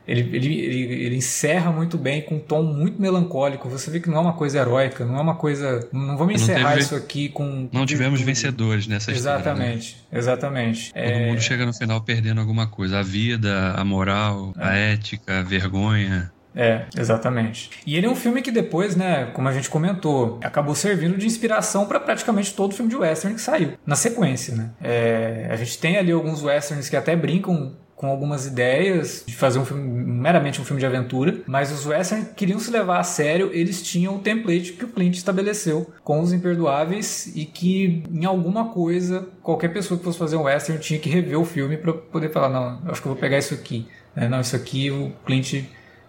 Ele, ele, ele, ele, encerra muito bem com um tom muito melancólico. Você vê que não é uma coisa heróica, não é uma coisa. Não vamos encerrar teve, isso aqui com. Não tivemos vencedores nessa exatamente, história. Né? Exatamente, Todo é... mundo chega no final perdendo alguma coisa: a vida, a moral, é. a ética, a vergonha. É, exatamente. E ele é um filme que depois, né, como a gente comentou, acabou servindo de inspiração para praticamente todo filme de western que saiu, na sequência, né? É, a gente tem ali alguns westerns que até brincam com algumas ideias de fazer um filme, meramente um filme de aventura, mas os western queriam se levar a sério, eles tinham o template que o Clint estabeleceu com os imperdoáveis e que em alguma coisa qualquer pessoa que fosse fazer um western tinha que rever o filme para poder falar não, acho que eu vou pegar isso aqui, né? não isso aqui o Clint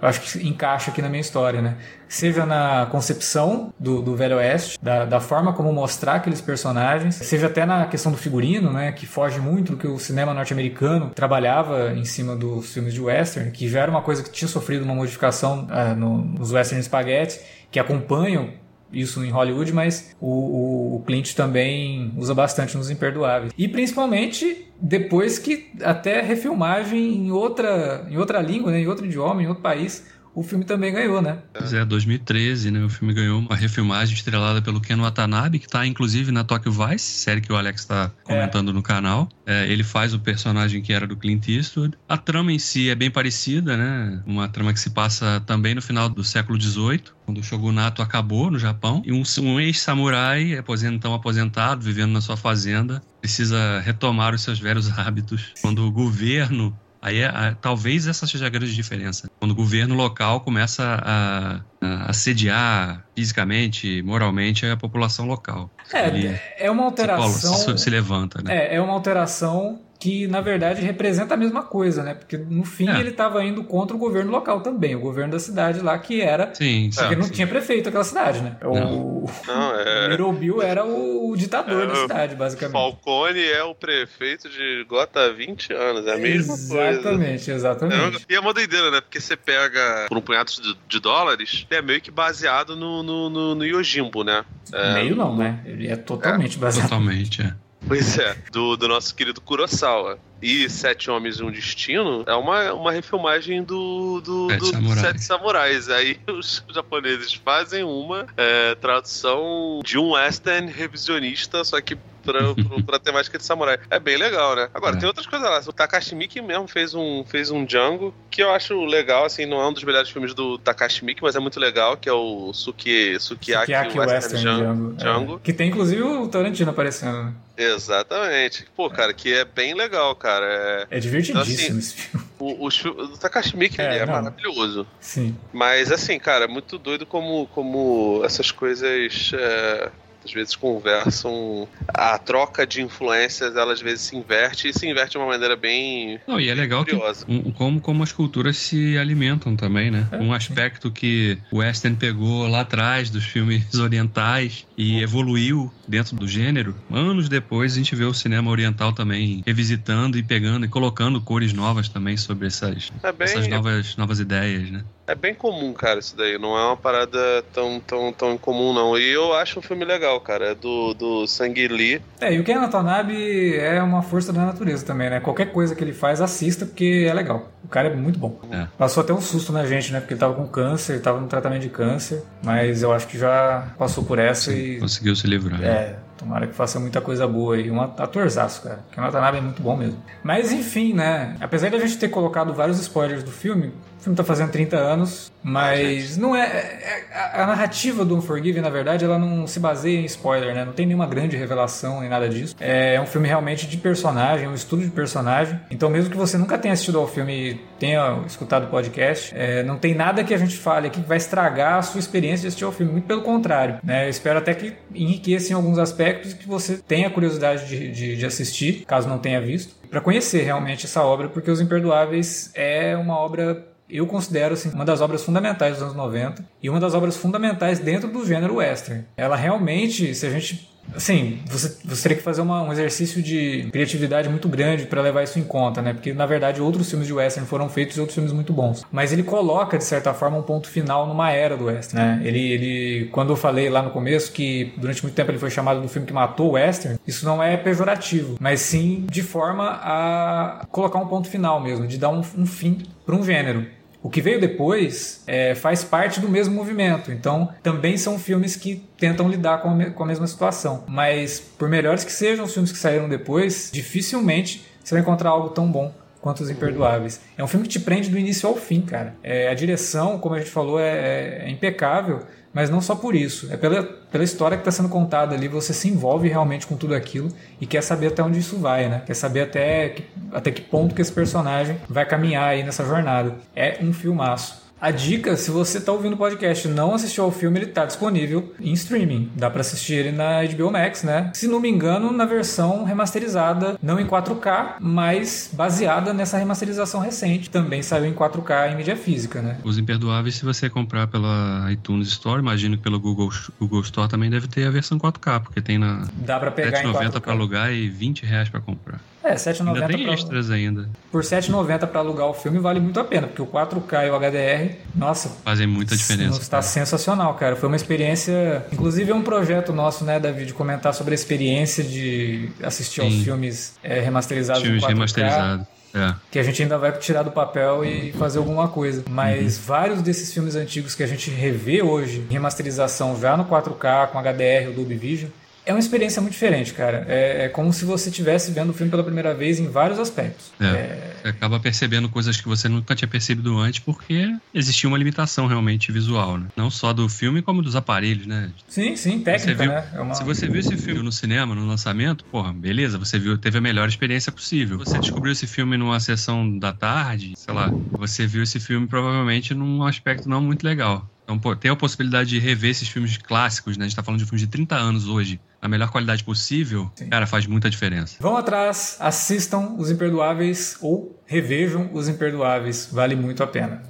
acho que encaixa aqui na minha história, né? Seja na concepção do, do Velho Oeste, da, da forma como mostrar aqueles personagens, seja até na questão do figurino, né? Que foge muito do que o cinema norte-americano trabalhava em cima dos filmes de western, que já era uma coisa que tinha sofrido uma modificação uh, no, nos western spaghetti, que acompanham isso em Hollywood, mas o, o, Clint também usa bastante nos Imperdoáveis. E principalmente depois que até refilmagem em outra, em outra língua, né, em outro idioma, em outro país, o filme também ganhou, né? Pois é, 2013, né? O filme ganhou uma refilmagem estrelada pelo Ken Watanabe, que tá inclusive na Tokyo Vice, série que o Alex está comentando é. no canal. É, ele faz o personagem que era do Clint Eastwood. A trama em si é bem parecida, né? Uma trama que se passa também no final do século XVIII, quando o shogunato acabou no Japão. E um, um ex-samurai, então aposentado, vivendo na sua fazenda, precisa retomar os seus velhos hábitos. Quando o governo Aí a, talvez essa seja a grande diferença. Quando o governo local começa a, a assediar fisicamente, moralmente a população local. É, Ele, é uma alteração. Se, se levanta, né? É, é uma alteração que na verdade representa a mesma coisa, né? Porque no fim é. ele estava indo contra o governo local também, o governo da cidade lá que era. Sim, sim. Porque não sim. tinha prefeito aquela cidade, né? O, não, é... o Little Bill era o ditador é, da cidade, basicamente. Falcone é o prefeito de Gota há 20 anos, é a mesma exatamente, coisa. Exatamente, exatamente. E é uma doideira, né? Porque você pega por um punhado de, de dólares, é meio que baseado no, no, no, no Yojimbo, né? É... Meio não, né? Ele é totalmente baseado. Totalmente, é. Pois é, do, do nosso querido Kurosawa. E Sete Homens e um Destino é uma, uma refilmagem do, do, Sete, do, Samurais. Sete Samurais. Aí os japoneses fazem uma é, tradução de um western revisionista, só que pra, pra, pra temática de samurai. É bem legal, né? Agora, é. tem outras coisas lá. O Takashi Miike mesmo fez um, fez um Django, que eu acho legal, assim, não é um dos melhores filmes do Takashi Miike, mas é muito legal, que é o Suki, Sukiyaki, Sukiyaki Western, Western Django. Django. É. Que tem, inclusive, o Tarantino aparecendo, né? Exatamente. Pô, cara, que é bem legal, cara. É, é divertidíssimo então, assim, esse filme. O, o, o Takashi Miike é, é maravilhoso. Sim. Mas, assim, cara, é muito doido como, como essas coisas... É às vezes conversam. A troca de influências, ela às vezes se inverte e se inverte de uma maneira bem. Não, e é legal curiosa. que, um, como, como as culturas se alimentam também, né? É. Um aspecto que o Western pegou lá atrás dos filmes orientais e evoluiu dentro do gênero. Anos depois a gente vê o cinema oriental também revisitando e pegando e colocando cores novas também sobre essas, é bem... essas novas, novas ideias, né? É bem comum, cara, isso daí. Não é uma parada tão, tão, tão incomum, não. E eu acho um filme legal, cara. É do, do Sang Lee. É, e o Ken Watanabe é uma força da natureza também, né? Qualquer coisa que ele faz, assista, porque é legal. O cara é muito bom. É. Passou até um susto na gente, né? Porque ele tava com câncer, ele tava no tratamento de câncer. Mas eu acho que já passou por essa Sim, e... Conseguiu se livrar. É, né? Tomara que faça muita coisa boa aí. Um atorzaço, cara. Porque o Watanabe é muito bom mesmo. Mas enfim, né? Apesar de a gente ter colocado vários spoilers do filme, filme tá fazendo 30 anos, mas não é, é, é, A narrativa do Unforgiven, na verdade, ela não se baseia em spoiler, né? Não tem nenhuma grande revelação nem nada disso. É, é um filme realmente de personagem, um estudo de personagem. Então, mesmo que você nunca tenha assistido ao filme e tenha escutado o podcast, é, não tem nada que a gente fale aqui que vai estragar a sua experiência de assistir ao filme. Muito pelo contrário, né? Eu espero até que enriqueça em alguns aspectos que você tenha curiosidade de, de, de assistir, caso não tenha visto, para conhecer realmente essa obra, porque Os Imperdoáveis é uma obra eu considero assim, uma das obras fundamentais dos anos 90 e uma das obras fundamentais dentro do gênero western. Ela realmente, se a gente Assim, você, você teria que fazer uma, um exercício de criatividade muito grande para levar isso em conta, né? Porque na verdade outros filmes de western foram feitos e outros filmes muito bons. Mas ele coloca de certa forma um ponto final numa era do western, né? Ele, ele, quando eu falei lá no começo que durante muito tempo ele foi chamado do filme que matou o western, isso não é pejorativo, mas sim de forma a colocar um ponto final mesmo, de dar um, um fim para um gênero. O que veio depois é, faz parte do mesmo movimento, então também são filmes que tentam lidar com a, com a mesma situação. Mas, por melhores que sejam os filmes que saíram depois, dificilmente você vai encontrar algo tão bom quanto Os Imperdoáveis. É um filme que te prende do início ao fim, cara. É, a direção, como a gente falou, é, é, é impecável. Mas não só por isso, é pela, pela história que está sendo contada ali, você se envolve realmente com tudo aquilo e quer saber até onde isso vai, né? Quer saber até que, até que ponto que esse personagem vai caminhar aí nessa jornada. É um filmaço. A dica, se você está ouvindo o podcast e não assistiu ao filme, ele está disponível em streaming. Dá para assistir ele na HBO Max, né? Se não me engano, na versão remasterizada, não em 4K, mas baseada nessa remasterização recente. Também saiu em 4K em mídia física, né? Os Imperdoáveis, se você comprar pela iTunes Store, imagino que pelo Google, Google Store também deve ter a versão 4K, porque tem na Dá para pegar 7,90 para alugar e 20 reais para comprar. É, 7,90 Ainda tem pra... extras ainda. Por 7,90 para alugar o filme vale muito a pena, porque o 4K e o HDR, nossa, Fazem muita diferença. Está sensacional, cara. Foi uma experiência. Inclusive, é um projeto nosso, né, David, comentar sobre a experiência de assistir aos Sim. filmes é, remasterizados Filmes em 4K. remasterizados. É. Que a gente ainda vai tirar do papel e fazer alguma coisa. Mas vários desses filmes antigos que a gente revê hoje, em remasterização já no 4K, com HDR ou Dolby Vision, é uma experiência muito diferente, cara. É, é como se você estivesse vendo o filme pela primeira vez em vários aspectos. É. Você acaba percebendo coisas que você nunca tinha percebido antes porque existia uma limitação realmente visual, né? Não só do filme, como dos aparelhos, né? Sim, sim, técnica, viu- né? É uma... Se você viu esse filme no cinema, no lançamento, porra, beleza, você viu, teve a melhor experiência possível. Você descobriu esse filme numa sessão da tarde, sei lá, você viu esse filme provavelmente num aspecto não muito legal. Então, pô, ter a possibilidade de rever esses filmes clássicos, né? A gente tá falando de filmes de 30 anos hoje, na melhor qualidade possível, Sim. cara, faz muita diferença. Vão atrás, assistam Os Imperdoáveis ou revejam Os Imperdoáveis, vale muito a pena.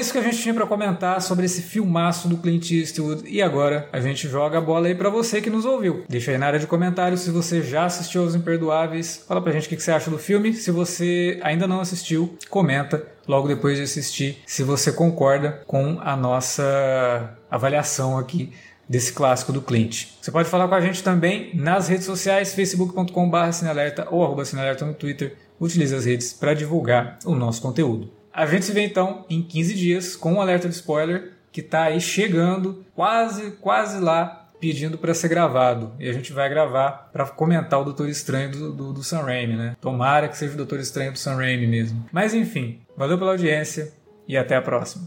Isso que a gente tinha para comentar sobre esse filmaço do Clint Eastwood. E agora a gente joga a bola aí para você que nos ouviu. Deixa aí na área de comentários se você já assistiu Os Imperdoáveis. Fala pra gente o que você acha do filme. Se você ainda não assistiu, comenta logo depois de assistir se você concorda com a nossa avaliação aqui desse clássico do Clint. Você pode falar com a gente também nas redes sociais, facebook.com.br Cinealerta ou arroba Cinealerta no Twitter. Utilize as redes para divulgar o nosso conteúdo. A gente se vê então em 15 dias com um alerta de spoiler que tá aí chegando, quase, quase lá, pedindo para ser gravado. E a gente vai gravar para comentar o Doutor Estranho do, do, do Sam Raimi, né? Tomara que seja o Doutor Estranho do Sam Raimi mesmo. Mas enfim, valeu pela audiência e até a próxima.